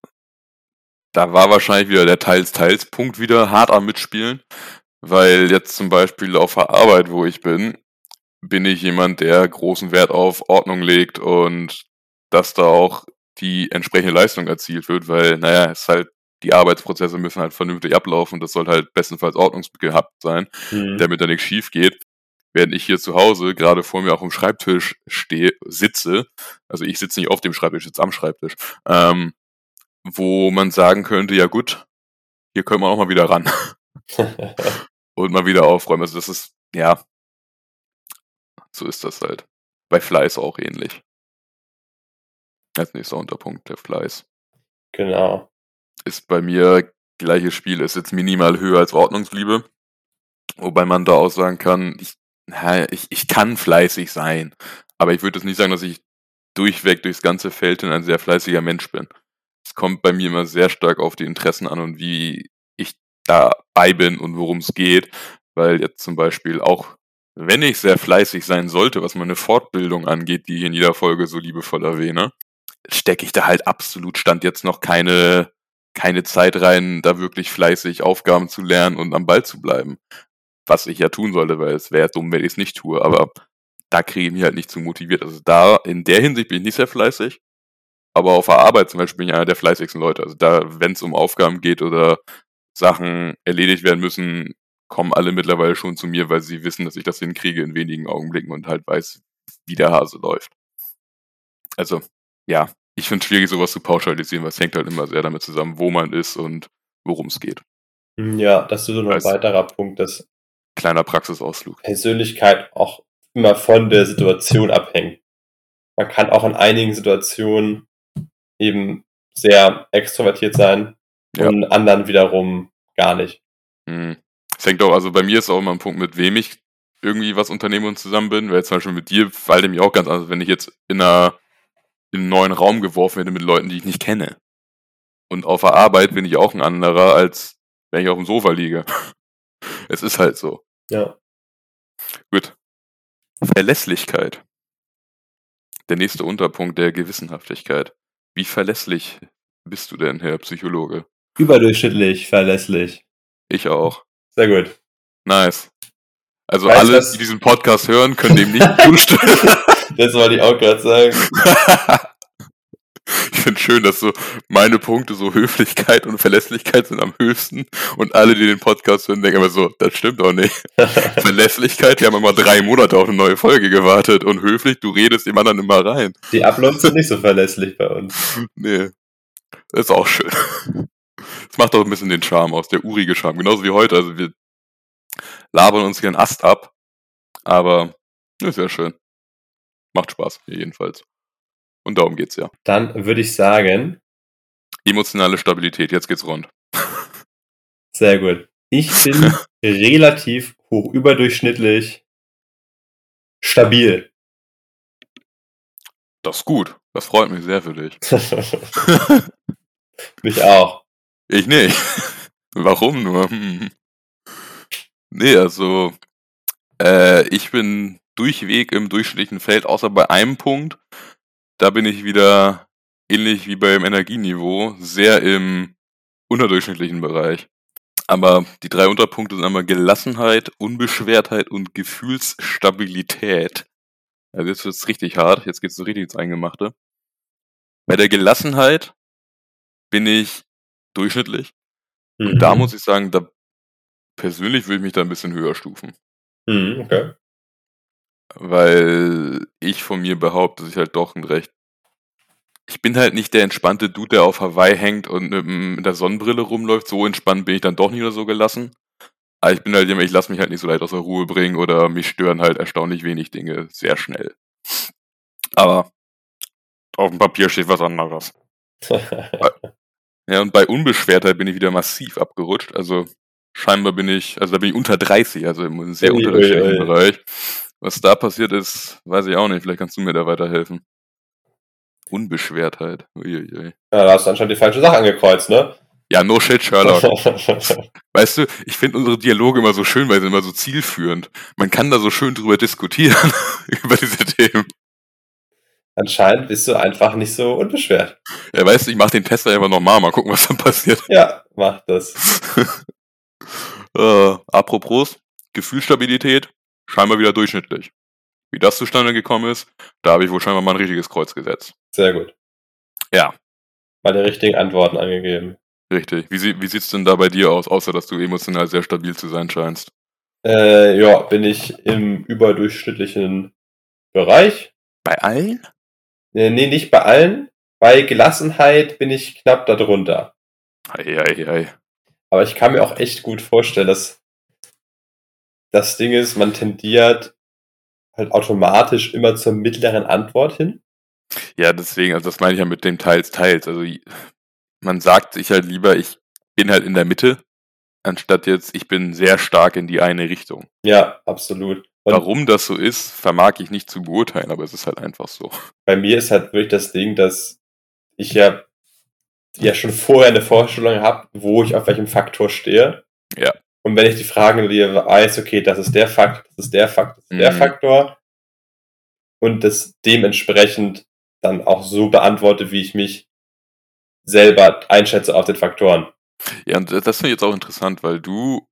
da war wahrscheinlich wieder der Teils-Teils-Punkt wieder hart am Mitspielen, weil jetzt zum Beispiel auf der Arbeit, wo ich bin, bin ich jemand, der großen Wert auf Ordnung legt und dass da auch die entsprechende Leistung erzielt wird, weil, naja, es ist halt, die Arbeitsprozesse müssen halt vernünftig ablaufen das soll halt bestenfalls ordnungsgehabt sein. Hm. damit da nichts schief geht. Während ich hier zu Hause gerade vor mir auch am Schreibtisch stehe, sitze, also ich sitze nicht auf dem Schreibtisch, ich sitze am Schreibtisch, ähm, wo man sagen könnte, ja gut, hier können wir auch mal wieder ran und mal wieder aufräumen. Also das ist, ja, so ist das halt. Bei Fleiß auch ähnlich. Als nächster Unterpunkt, der Fleiß. genau. ist bei mir gleiches Spiel, ist jetzt minimal höher als Ordnungsliebe. Wobei man da auch sagen kann, ich, na, ich, ich kann fleißig sein. Aber ich würde jetzt nicht sagen, dass ich durchweg durchs ganze Feld hin ein sehr fleißiger Mensch bin. Es kommt bei mir immer sehr stark auf die Interessen an und wie ich dabei bin und worum es geht. Weil jetzt zum Beispiel auch, wenn ich sehr fleißig sein sollte, was meine Fortbildung angeht, die ich in jeder Folge so liebevoll erwähne, stecke ich da halt absolut stand jetzt noch keine keine Zeit rein, da wirklich fleißig Aufgaben zu lernen und am Ball zu bleiben. Was ich ja tun sollte, weil es wäre dumm, wenn ich es nicht tue, aber da kriege ich mich halt nicht zu motiviert. Also da, in der Hinsicht bin ich nicht sehr fleißig, aber auf der Arbeit zum Beispiel bin ich einer der fleißigsten Leute. Also da, wenn es um Aufgaben geht oder Sachen erledigt werden müssen, kommen alle mittlerweile schon zu mir, weil sie wissen, dass ich das hinkriege in wenigen Augenblicken und halt weiß, wie der Hase läuft. Also, ja, ich finde es schwierig, sowas zu pauschalisieren, weil es hängt halt immer sehr damit zusammen, wo man ist und worum es geht. Ja, das ist so ein weiterer Punkt, dass Kleiner Praxisausflug. Persönlichkeit auch immer von der Situation abhängt. Man kann auch in einigen Situationen eben sehr extrovertiert sein Ja. und in anderen wiederum gar nicht. Hm. Es hängt auch, also bei mir ist auch immer ein Punkt, mit wem ich irgendwie was unternehme und zusammen bin, weil jetzt zum Beispiel mit dir fällt mir auch ganz anders, wenn ich jetzt in, einer, in einen neuen Raum geworfen werde mit Leuten, die ich nicht kenne. Und auf der Arbeit bin ich auch ein anderer, als wenn ich auf dem Sofa liege. Es ist halt so. Ja. Gut. Verlässlichkeit. Der nächste Unterpunkt der Gewissenhaftigkeit. Wie verlässlich bist du denn, Herr Psychologe? Überdurchschnittlich, verlässlich. Ich auch. Sehr gut. Nice. Also Weißt alle, das- die diesen Podcast hören, können dem nicht zustimmen. Das wollte ich auch gerade sagen. ich finde schön, dass so meine Punkte so Höflichkeit und Verlässlichkeit sind am höchsten und alle, die den Podcast hören, denken immer so, das stimmt doch nicht. Verlässlichkeit, die haben immer drei Monate auf eine neue Folge gewartet und höflich, du redest dem anderen immer rein. Die Uploads sind nicht so verlässlich bei uns. Nee, das ist auch schön. Das macht auch ein bisschen den Charme aus, der urige Charme. Genauso wie heute. Also wir labern uns hier einen Ast ab, aber ist sehr schön. Macht Spaß, jedenfalls. Und darum geht's ja. Dann würde ich sagen, Emotionale Stabilität, jetzt geht's rund. sehr gut. Ich bin relativ hoch überdurchschnittlich stabil. Das ist gut. Das freut mich sehr für dich. mich auch. Ich nicht. Warum nur? Hm. Nee, also äh, ich bin durchweg im durchschnittlichen Feld, außer bei einem Punkt. Da bin ich wieder ähnlich wie beim Energieniveau sehr im unterdurchschnittlichen Bereich. Aber die drei Unterpunkte sind einmal Gelassenheit, Unbeschwertheit und Gefühlsstabilität. Also jetzt wird's richtig hart, jetzt geht's so richtig ins Eingemachte. Bei der Gelassenheit bin ich durchschnittlich. Mhm. Und da mhm. muss ich sagen, da persönlich würde ich mich da ein bisschen höher stufen. Mhm, okay. Weil ich von mir behaupte, dass ich halt doch ein recht. Ich bin halt nicht der entspannte Dude, der auf Hawaii hängt und mit der Sonnenbrille rumläuft. So entspannt bin ich dann doch nicht oder so gelassen. Aber ich bin halt jemand, ich lasse mich halt nicht so leicht aus der Ruhe bringen oder mich stören halt erstaunlich wenig Dinge sehr schnell. Aber auf dem Papier steht was anderes. ja, und bei Unbeschwertheit bin ich wieder massiv abgerutscht. Also scheinbar bin ich, also da bin ich unter 30, also im sehr unterschiedlichen Bereich. Was da passiert ist, weiß ich auch nicht. Vielleicht kannst du mir da weiterhelfen. Unbeschwertheit. Uiuiui. Ja, da hast du anscheinend die falsche Sache angekreuzt, ne? Ja, no shit, Sherlock. weißt du, ich finde unsere Dialoge immer so schön, weil sie immer so zielführend. Man kann da so schön drüber diskutieren, über diese Themen. Anscheinend bist du einfach nicht so unbeschwert. Ja, weißt du, ich mach den Test einfach nochmal, mal gucken, was dann passiert. Ja, mach das. äh, apropos, Gefühlsstabilität, scheinbar wieder durchschnittlich. Wie das zustande gekommen ist, da habe ich wohl scheinbar mal ein richtiges Kreuz gesetzt. Sehr gut. Ja. Mal die richtigen Antworten angegeben. Richtig. Wie, wie sieht's denn da bei dir aus, außer dass du emotional sehr stabil zu sein scheinst? Äh, ja, bin ich im überdurchschnittlichen Bereich. Bei allen? Äh, nee, nicht bei allen. Bei Gelassenheit bin ich knapp darunter. Ei, ei, ei. Aber ich kann mir auch echt gut vorstellen, dass das Ding ist, man tendiert halt automatisch immer zur mittleren Antwort hin. Ja, deswegen, also das meine ich ja mit dem teils, teils. Also man sagt sich halt lieber, ich bin halt in der Mitte, anstatt jetzt, ich bin sehr stark in die eine Richtung. Ja, absolut. Und Warum das so ist, vermag ich nicht zu beurteilen, aber es ist halt einfach so. Bei mir ist halt wirklich das Ding, dass ich ja, ja schon vorher eine Vorstellung habe, wo ich auf welchem Faktor stehe. Wenn ich die Fragen weiß, okay, das ist der Fakt, das ist der Fakt, das ist mhm. der Faktor, und das dementsprechend dann auch so beantworte, wie ich mich selber einschätze auf den Faktoren. Ja, und das finde ich jetzt auch interessant, weil du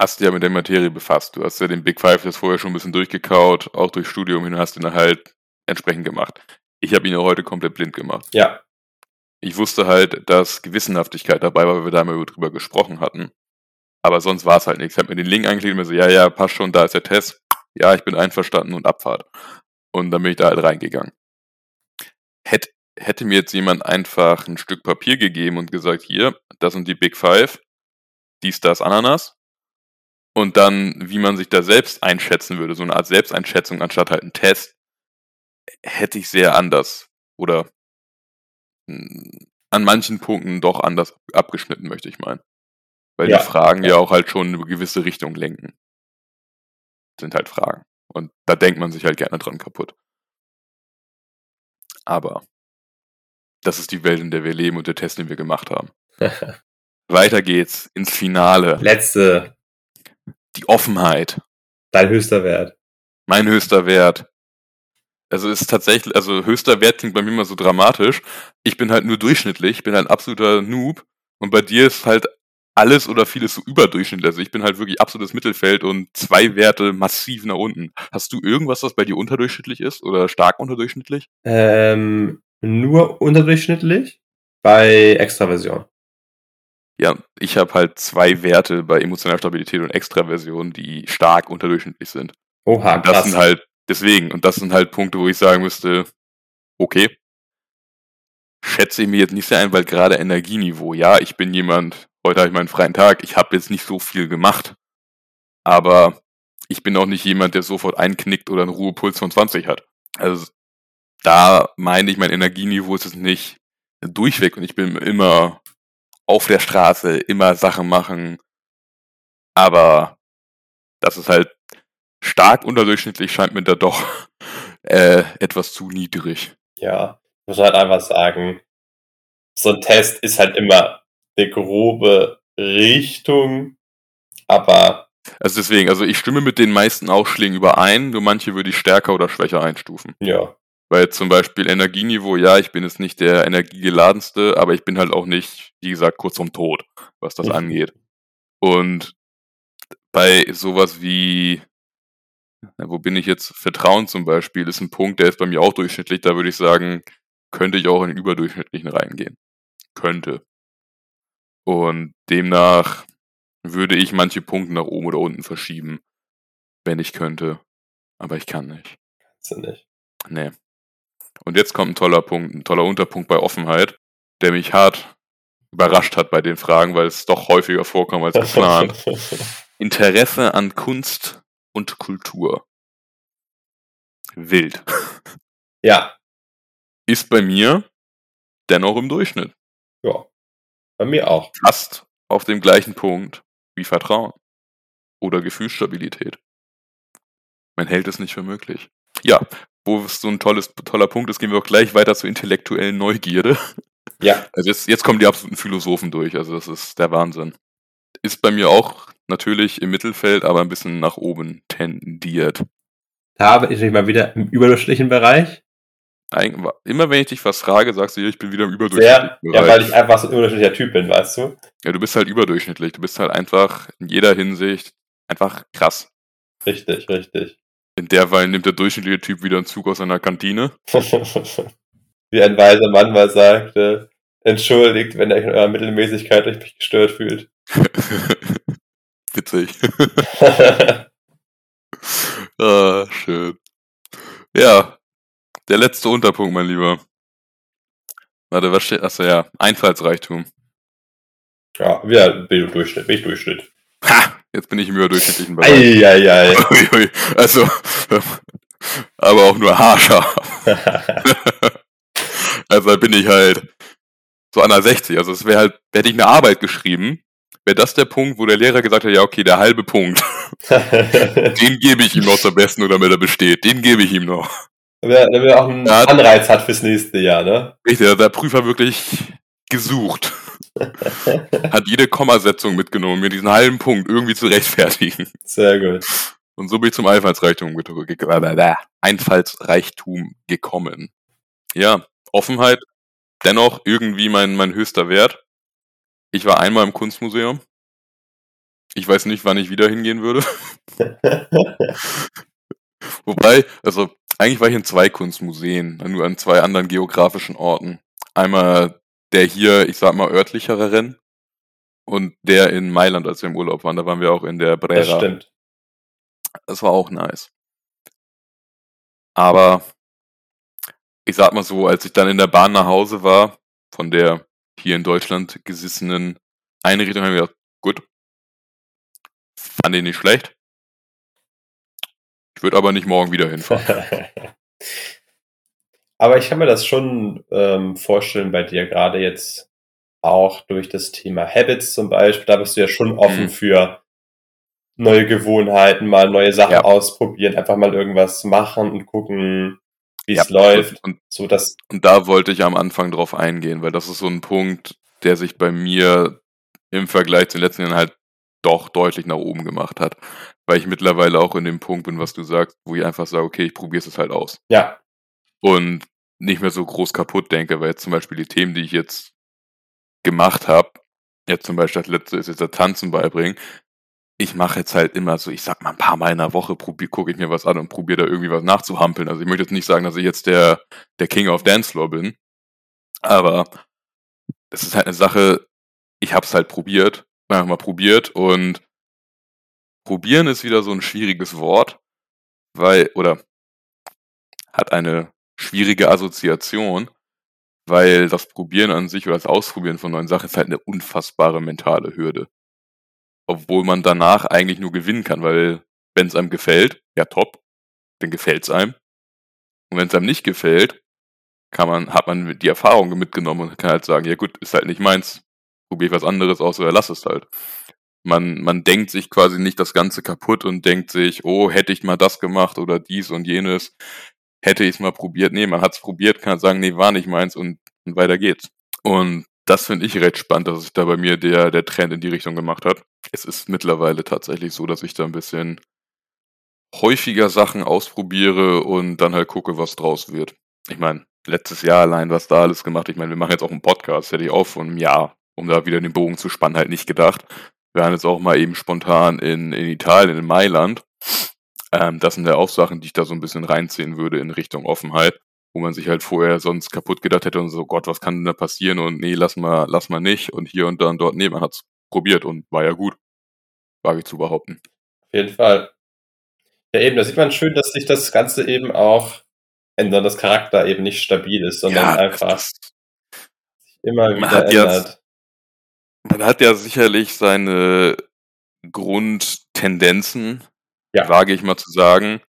hast dich ja mit der Materie befasst. Du hast ja den Big Five das vorher schon ein bisschen durchgekaut, auch durch Studium hin, hast ihn halt entsprechend gemacht. Ich habe ihn ja heute komplett blind gemacht. Ja. Ich wusste halt, dass Gewissenhaftigkeit dabei war, weil wir da mal drüber gesprochen hatten. Aber sonst war es halt nichts. Ich habe mir den Link angeklickt und mir so, ja, ja, passt schon, da ist der Test. Ja, ich bin einverstanden und Abfahrt. Und dann bin ich da halt reingegangen. Hätt, hätte mir jetzt jemand einfach ein Stück Papier gegeben und gesagt, hier, das sind die Big Five, dies, das, Ananas. Und dann, wie man sich da selbst einschätzen würde, so eine Art Selbsteinschätzung anstatt halt ein Test, hätte ich sehr anders oder hm, an manchen Punkten doch anders abgeschnitten, möchte ich meinen. Weil ja. die Fragen ja auch halt schon eine gewisse Richtung lenken. Sind halt Fragen. Und da denkt man sich halt gerne dran kaputt. Aber das ist die Welt, in der wir leben und der Test, den wir gemacht haben. Weiter geht's ins Finale. Letzte. Die Offenheit. Dein höchster Wert. Mein höchster Wert. Also ist tatsächlich, also höchster Wert klingt bei mir immer so dramatisch. Ich bin halt nur durchschnittlich, ich bin ein absoluter Noob. Und bei dir ist halt alles oder vieles so überdurchschnittlich. Also ich bin halt wirklich absolutes Mittelfeld und zwei Werte massiv nach unten. Hast du irgendwas, was bei dir unterdurchschnittlich ist oder stark unterdurchschnittlich? Ähm, nur unterdurchschnittlich bei Extraversion. Ja, ich habe halt zwei Werte bei emotionaler Stabilität und Extraversion, die stark unterdurchschnittlich sind. Oha, und das krass. sind halt deswegen und das sind halt Punkte, wo ich sagen müsste, okay, schätze ich mir jetzt nicht sehr ein, weil gerade Energieniveau, ja, ich bin jemand, heute habe ich meinen freien Tag, ich habe jetzt nicht so viel gemacht, aber ich bin auch nicht jemand, der sofort einknickt oder einen Ruhepuls von 20 hat. Also da meine ich, mein Energieniveau ist es nicht durchweg und ich bin immer auf der Straße, immer Sachen machen, aber das ist halt stark unterdurchschnittlich scheint mir da doch äh, etwas zu niedrig. Ja, muss halt einfach sagen, so ein Test ist halt immer eine grobe Richtung, aber. Also deswegen, also ich stimme mit den meisten Ausschlägen überein, nur manche würde ich stärker oder schwächer einstufen. Ja. Weil zum Beispiel Energieniveau, ja, ich bin jetzt nicht der energiegeladenste, aber ich bin halt auch nicht, wie gesagt, kurz vorm Tod, was das mhm. angeht. Und bei sowas wie, wo bin ich jetzt? Vertrauen zum Beispiel ist ein Punkt, der ist bei mir auch durchschnittlich. Da würde ich sagen, könnte ich auch in den überdurchschnittlichen reingehen. Könnte. Und demnach würde ich manche Punkte nach oben oder unten verschieben, wenn ich könnte. Aber ich kann nicht. Kannst du nicht. Nee. Und jetzt kommt ein toller Punkt, ein toller Unterpunkt bei Offenheit, der mich hart überrascht hat bei den Fragen, weil es doch häufiger vorkam als geplant. Interesse an Kunst und Kultur. Wild. Ja. Ist bei mir dennoch im Durchschnitt. Ja. Bei mir auch. Fast auf dem gleichen Punkt wie Vertrauen oder Gefühlsstabilität. Man hält es nicht für möglich. Ja, wo es so ein tolles, toller Punkt ist, gehen wir auch gleich weiter zur intellektuellen Neugierde. Ja. Also jetzt, jetzt kommen die absoluten Philosophen durch, also das ist der Wahnsinn. Ist bei mir auch natürlich im Mittelfeld, aber ein bisschen nach oben tendiert. Da habe ich mal wieder im überdurchschnittlichen Bereich. Immer wenn ich dich was frage, sagst du, ich bin wieder im überdurchschnittlichen Bereich. Ja, weil ich einfach so ein überdurchschnittlicher Typ bin, weißt du? Ja, du bist halt überdurchschnittlich. Du bist halt einfach in jeder Hinsicht einfach krass. Richtig, richtig. In der Weile nimmt der durchschnittliche Typ wieder einen Zug aus seiner Kantine. Wie ein weiser Mann mal sagte, entschuldigt, wenn er in eurer Mittelmäßigkeit euch gestört fühlt. Witzig. ah, schön. Ja, der letzte Unterpunkt, mein Lieber. Warte, was steht? Achso, ja. Einfallsreichtum. Ja, ja, bin ich Durchschnitt. Bin ich Durchschnitt. Ha! Jetzt bin ich im überdurchschnittlichen Bereich. Eieiei. also, aber auch nur haarscharf. also da bin ich halt so an der 60. Also es wäre halt, hätte ich eine Arbeit geschrieben, wäre das der Punkt, wo der Lehrer gesagt hat, ja, okay, der halbe Punkt. den gebe ich ihm noch zur besten oder damit er besteht. Den gebe ich ihm noch. Damit er auch einen hat, Anreiz hat fürs nächste Jahr, ne? Richtig, der Prüfer wirklich gesucht. hat jede Kommasetzung mitgenommen, mir diesen halben Punkt irgendwie zu rechtfertigen. Sehr gut. Und so bin ich zum Einfallsreichtum, Einfallsreichtum gekommen. Ja, Offenheit, dennoch irgendwie mein, mein höchster Wert. Ich war einmal im Kunstmuseum. Ich weiß nicht, wann ich wieder hingehen würde. Wobei, also eigentlich war ich in zwei Kunstmuseen, nur an zwei anderen geografischen Orten. Einmal der hier, ich sag mal, örtlichere Rennen und der in Mailand, als wir im Urlaub waren. Da waren wir auch in der Brera. Das stimmt. Das war auch nice. Aber ich sag mal so, als ich dann in der Bahn nach Hause war, von der hier in Deutschland gesissenen Einrichtung, habe ich gedacht, gut, fand ich nicht schlecht. Ich würde aber nicht morgen wieder hinfahren. aber ich kann mir das schon ähm, vorstellen bei dir, gerade jetzt auch durch das Thema Habits zum Beispiel, da bist du ja schon offen mhm. für neue Gewohnheiten, mal neue Sachen ja. ausprobieren, einfach mal irgendwas machen und gucken, wie ja, es läuft. Und, so dass und da wollte ich am Anfang drauf eingehen, weil das ist so ein Punkt, der sich bei mir im Vergleich zu den letzten Jahren halt doch deutlich nach oben gemacht hat. Weil ich mittlerweile auch in dem Punkt bin, was du sagst, wo ich einfach sage, okay, ich probiere es halt aus. Ja. Und nicht mehr so groß kaputt denke, weil jetzt zum Beispiel die Themen, die ich jetzt gemacht habe, jetzt zum Beispiel das letzte ist jetzt das Tanzen beibringen, ich mache jetzt halt immer so, ich sag mal ein paar Mal in der Woche gucke ich mir was an und probiere da irgendwie was nachzuhampeln. Also ich möchte jetzt nicht sagen, dass ich jetzt der, der King of Dancefloor bin, aber das ist halt eine Sache, ich habe es halt probiert, einfach mal probiert und probieren ist wieder so ein schwieriges Wort, weil, oder hat eine schwierige Assoziation, weil das Probieren an sich oder das Ausprobieren von neuen Sachen ist halt eine unfassbare mentale Hürde obwohl man danach eigentlich nur gewinnen kann, weil wenn es einem gefällt, ja top, dann gefällt es einem. Und wenn es einem nicht gefällt, kann man, hat man die Erfahrung mitgenommen und kann halt sagen, ja gut, ist halt nicht meins, probiere ich was anderes aus oder lass es halt. Man, man denkt sich quasi nicht das Ganze kaputt und denkt sich, oh, hätte ich mal das gemacht oder dies und jenes, hätte ich es mal probiert. Nee, man hat es probiert, kann sagen, nee, war nicht meins und, und weiter geht's. Und das finde ich recht spannend, dass sich da bei mir der, der Trend in die Richtung gemacht hat. Es ist mittlerweile tatsächlich so, dass ich da ein bisschen häufiger Sachen ausprobiere und dann halt gucke, was draus wird. Ich meine, letztes Jahr allein, was da alles gemacht. Ich meine, wir machen jetzt auch einen Podcast, hätte ich auch vor einem Jahr, um da wieder den Bogen zu spannen, halt nicht gedacht. Wir waren jetzt auch mal eben spontan in, in Italien, in Mailand. Ähm, das sind ja auch Sachen, die ich da so ein bisschen reinziehen würde in Richtung Offenheit, wo man sich halt vorher sonst kaputt gedacht hätte und so, Gott, was kann denn da passieren? Und nee, lass mal, lass mal nicht. Und hier und da und dort, nee, man hat's probiert und war ja gut. Wage ich zu behaupten. Auf jeden Fall. Ja, eben, da sieht man schön, dass sich das Ganze eben auch ändert, dass Charakter eben nicht stabil ist, sondern ja, einfach immer wieder ändert. Ja, man hat ja sicherlich seine Grundtendenzen, ja. wage ich mal zu sagen,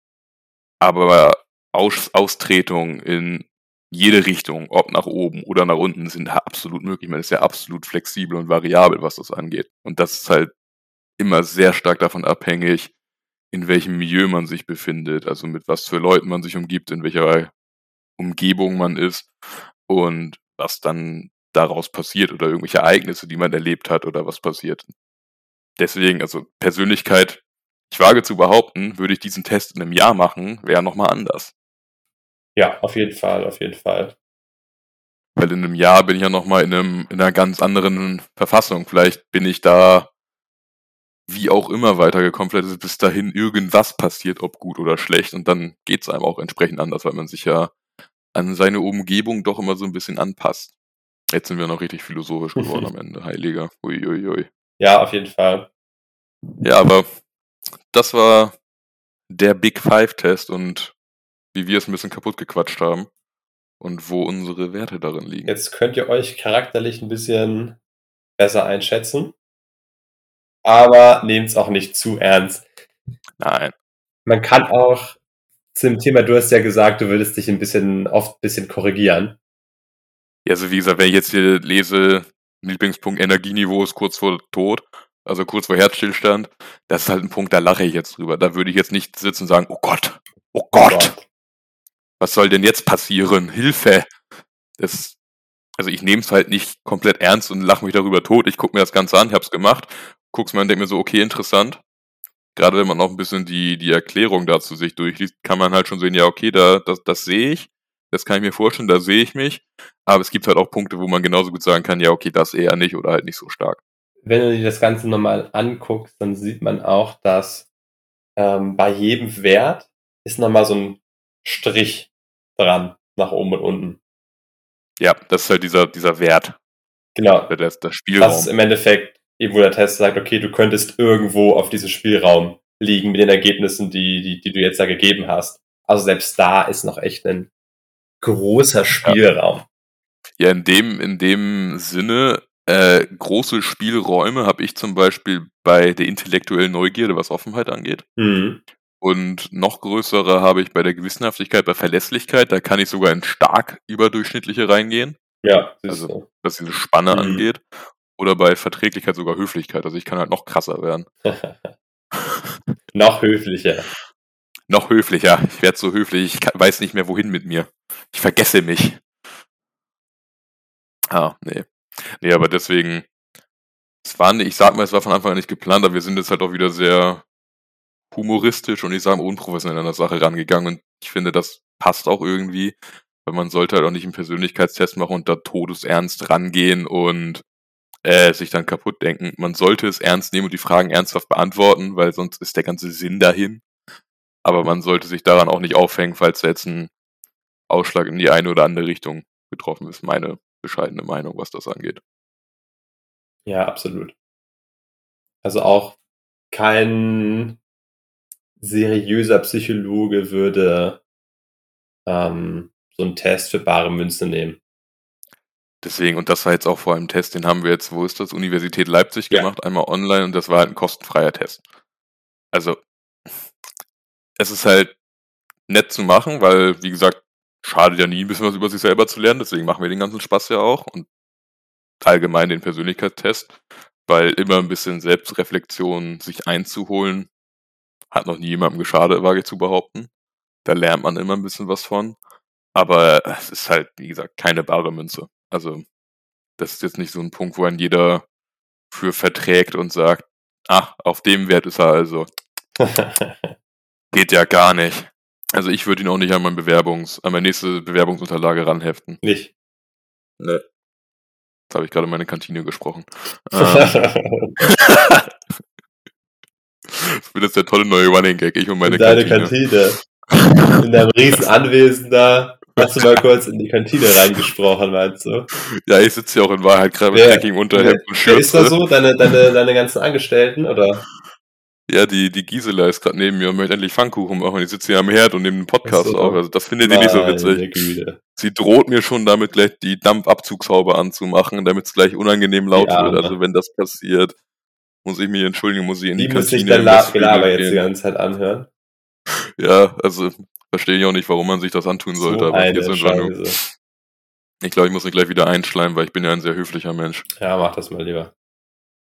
aber Aus Austretungen in jede Richtung, ob nach oben oder nach unten, sind absolut möglich. Man ist ja absolut flexibel und variabel, was das angeht. Und das ist halt immer sehr stark davon abhängig, in welchem Milieu man sich befindet, also mit was für Leuten man sich umgibt, in welcher Umgebung man ist und was dann daraus passiert oder irgendwelche Ereignisse, die man erlebt hat oder was passiert. Deswegen, also Persönlichkeit, ich wage zu behaupten, würde ich diesen Test in einem Jahr machen, wäre nochmal anders. Ja, auf jeden Fall, auf jeden Fall. Weil in einem Jahr bin ich ja nochmal in, einem, in einer ganz anderen Verfassung. Vielleicht bin ich da wie auch immer weitergekommen. Vielleicht ist bis dahin irgendwas passiert, ob gut oder schlecht. Und dann geht es einem auch entsprechend anders, weil man sich ja an seine Umgebung doch immer so ein bisschen anpasst. Jetzt sind wir noch richtig philosophisch geworden am Ende, Heiliger. Uiuiui. Ui, ui. Ja, auf jeden Fall. Ja, aber das war der Big Five-Test und wie wir es ein bisschen kaputt gequatscht haben und wo unsere Werte darin liegen. Jetzt könnt ihr euch charakterlich ein bisschen besser einschätzen aber nehmt es auch nicht zu ernst. Nein. Man kann auch zum Thema, du hast ja gesagt, du würdest dich ein bisschen, oft ein bisschen korrigieren. Ja, also wie gesagt, wenn ich jetzt hier lese, Lieblingspunkt Energieniveau ist kurz vor Tod, also kurz vor Herzstillstand, das ist halt ein Punkt, da lache ich jetzt drüber. Da würde ich jetzt nicht sitzen und sagen, oh Gott, oh Gott, oh Gott. was soll denn jetzt passieren? Hilfe! Das, also ich nehme es halt nicht komplett ernst und lache mich darüber tot. Ich gucke mir das Ganze an, ich habe es gemacht guck's mir und denk mir so, okay, interessant. Gerade wenn man auch ein bisschen die, die Erklärung dazu sich durchliest, kann man halt schon sehen, ja, okay, da, das, das sehe ich, das kann ich mir vorstellen, da sehe ich mich. Aber es gibt halt auch Punkte, wo man genauso gut sagen kann, ja, okay, das eher nicht oder halt nicht so stark. Wenn du dir das Ganze nochmal anguckst, dann sieht man auch, dass ähm, bei jedem Wert ist nochmal so ein Strich dran, nach oben und unten. Ja, das ist halt dieser, dieser Wert. Genau. Das, das Spielraum. Das ist im Endeffekt eben wo der Test sagt, okay, du könntest irgendwo auf diesem Spielraum liegen mit den Ergebnissen, die, die, die du jetzt da gegeben hast. Also selbst da ist noch echt ein großer Spielraum. Ja, in dem, in dem Sinne, äh, große Spielräume habe ich zum Beispiel bei der intellektuellen Neugierde, was Offenheit angeht. Mhm. Und noch größere habe ich bei der Gewissenhaftigkeit, bei Verlässlichkeit. Da kann ich sogar in stark überdurchschnittliche reingehen. Ja, also was diese Spanne mhm. angeht. Oder bei Verträglichkeit sogar Höflichkeit. Also ich kann halt noch krasser werden. noch höflicher. Noch höflicher. Ich werde so höflich, ich weiß nicht mehr wohin mit mir. Ich vergesse mich. Ah, nee. Nee, aber deswegen, es war ich sag mal, es war von Anfang an nicht geplant, aber wir sind jetzt halt auch wieder sehr humoristisch und ich sage unprofessionell an der Sache rangegangen und ich finde, das passt auch irgendwie, weil man sollte halt auch nicht einen Persönlichkeitstest machen und da todesernst rangehen und äh, sich dann kaputt denken. Man sollte es ernst nehmen und die Fragen ernsthaft beantworten, weil sonst ist der ganze Sinn dahin. Aber man sollte sich daran auch nicht aufhängen, falls jetzt ein Ausschlag in die eine oder andere Richtung getroffen ist. Meine bescheidene Meinung, was das angeht. Ja, absolut. Also auch kein seriöser Psychologe würde ähm, so einen Test für bare Münze nehmen. Deswegen, und das war jetzt auch vor allem Test, den haben wir jetzt, wo ist das? Universität Leipzig ja. gemacht, einmal online und das war halt ein kostenfreier Test. Also, es ist halt nett zu machen, weil, wie gesagt, schadet ja nie ein bisschen was über sich selber zu lernen, deswegen machen wir den ganzen Spaß ja auch und allgemein den Persönlichkeitstest. weil immer ein bisschen Selbstreflexion sich einzuholen, hat noch nie jemandem geschadet, wage ich zu behaupten. Da lernt man immer ein bisschen was von. Aber es ist halt, wie gesagt, keine bare Münze. Also, das ist jetzt nicht so ein Punkt, wo ein jeder für verträgt und sagt, ach, auf dem Wert ist er also. Geht ja gar nicht. Also ich würde ihn auch nicht an mein Bewerbungs, an meine nächste Bewerbungsunterlage ranheften. Nicht. Ne. Jetzt habe ich gerade meine Kantine gesprochen. Ähm, das wird jetzt der tolle neue Running Gag, ich und meine Deine Kantine. Kantine. In deinem riesen Anwesen da hast du mal kurz in die Kantine reingesprochen, meinst du? Ja, ich sitze ja auch in Wahrheit gerade mit Trekking Unterhemd und Wer ist da Schürze. so? Deine, deine, deine ganzen Angestellten, oder? Ja, die, die Gisela ist gerade neben mir und möchte endlich Pfannkuchen machen. Die sitzt hier am Herd und nimmt einen Podcast so. auf. Also das findet ihr nicht so witzig. Sie droht mir schon damit gleich die Dampfabzugshaube anzumachen, damit es gleich unangenehm laut Die Arme. wird. Also wenn das passiert, muss ich mich entschuldigen, muss ich in die, Die muss sich Kantine Westflügel Gelaber jetzt die ganze Zeit anhören. Ja, also verstehe ich auch nicht, warum man sich das antun sollte. so aber eine. Scheiße. Ich glaube, ich muss mich gleich wieder einschleimen, weil ich bin ja ein sehr höflicher Mensch. Ja, mach das mal lieber.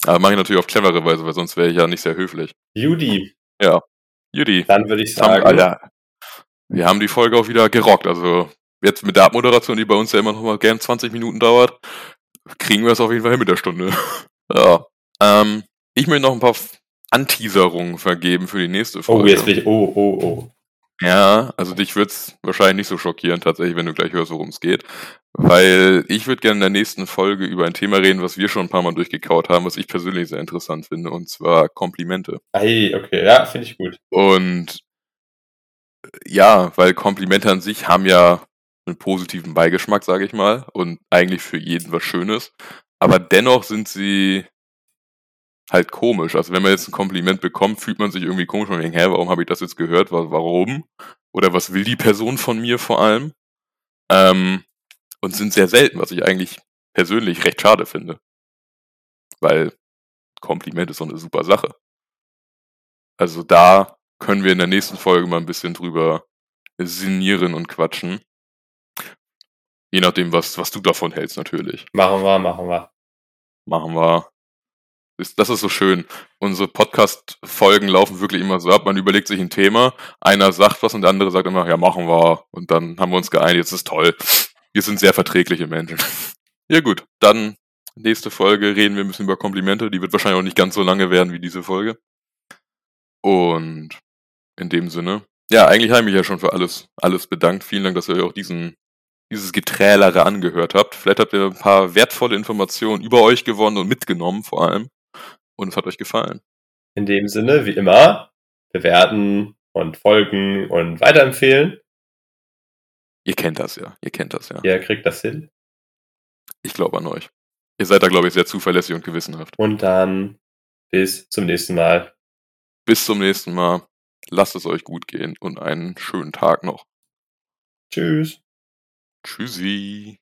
Aber mache ich natürlich auf clevere Weise, weil sonst wäre ich ja nicht sehr höflich. Judy, Judy, dann würde ich jetzt haben, sagen, Alter, wir haben die Folge auch wieder gerockt. Also jetzt mit der Abmoderation, die bei uns ja immer noch mal gern 20 Minuten dauert, kriegen wir es auf jeden Fall hin mit der Stunde. ja. Ähm, ich möchte noch ein paar Anteaserungen vergeben für die nächste oh, Folge. jetzt bin ich, oh, oh, oh. Ja, also dich wird's wahrscheinlich nicht so schockieren, tatsächlich, wenn du gleich hörst, worum es geht. Weil ich würde gerne in der nächsten Folge über ein Thema reden, was wir schon ein paar Mal durchgekaut haben, was ich persönlich sehr interessant finde, und zwar Komplimente. Ei, okay, ja, finde ich gut. Und äh, ja, weil Komplimente an sich haben ja einen positiven Beigeschmack, sage ich mal, und eigentlich für jeden was Schönes. Aber dennoch sind sie halt komisch. Also wenn man jetzt ein Kompliment bekommt, fühlt man sich irgendwie komisch und denkt, hä, warum habe ich das jetzt gehört? Wa- Warum? Oder was will die Person von mir vor allem? Ähm, und sind sehr selten, was ich eigentlich persönlich recht schade finde. Weil Kompliment ist so eine super Sache. Also da können wir in der nächsten Folge mal ein bisschen drüber sinnieren und quatschen. Je nachdem, was, was du davon hältst, natürlich. Machen wir, machen wir. Machen wir. Das ist so schön. Unsere Podcast-Folgen laufen wirklich immer so ab. Man überlegt sich ein Thema, einer sagt was und der andere sagt immer, ja, machen wir. Und dann haben wir uns geeinigt, jetzt ist toll. Wir sind sehr verträgliche Menschen. Ja gut, dann nächste Folge reden wir ein bisschen über Komplimente. Die wird wahrscheinlich auch nicht ganz so lange werden wie diese Folge. Und in dem Sinne, ja, eigentlich habe ich mich ja schon für alles, alles bedankt. Vielen Dank, dass ihr euch auch diesen, dieses Geträlere angehört habt. Vielleicht habt ihr ein paar wertvolle Informationen über euch gewonnen und mitgenommen vor allem. Und es hat euch gefallen. In dem Sinne, wie immer, bewerten und folgen und weiterempfehlen. Ihr kennt das ja. Ihr kennt das ja. Ihr kriegt das hin. Ich glaube an euch. Ihr seid da, glaube ich, sehr zuverlässig und gewissenhaft. Und dann bis zum nächsten Mal. Bis zum nächsten Mal. Lasst es euch gut gehen und einen schönen Tag noch. Tschüss. Tschüssi.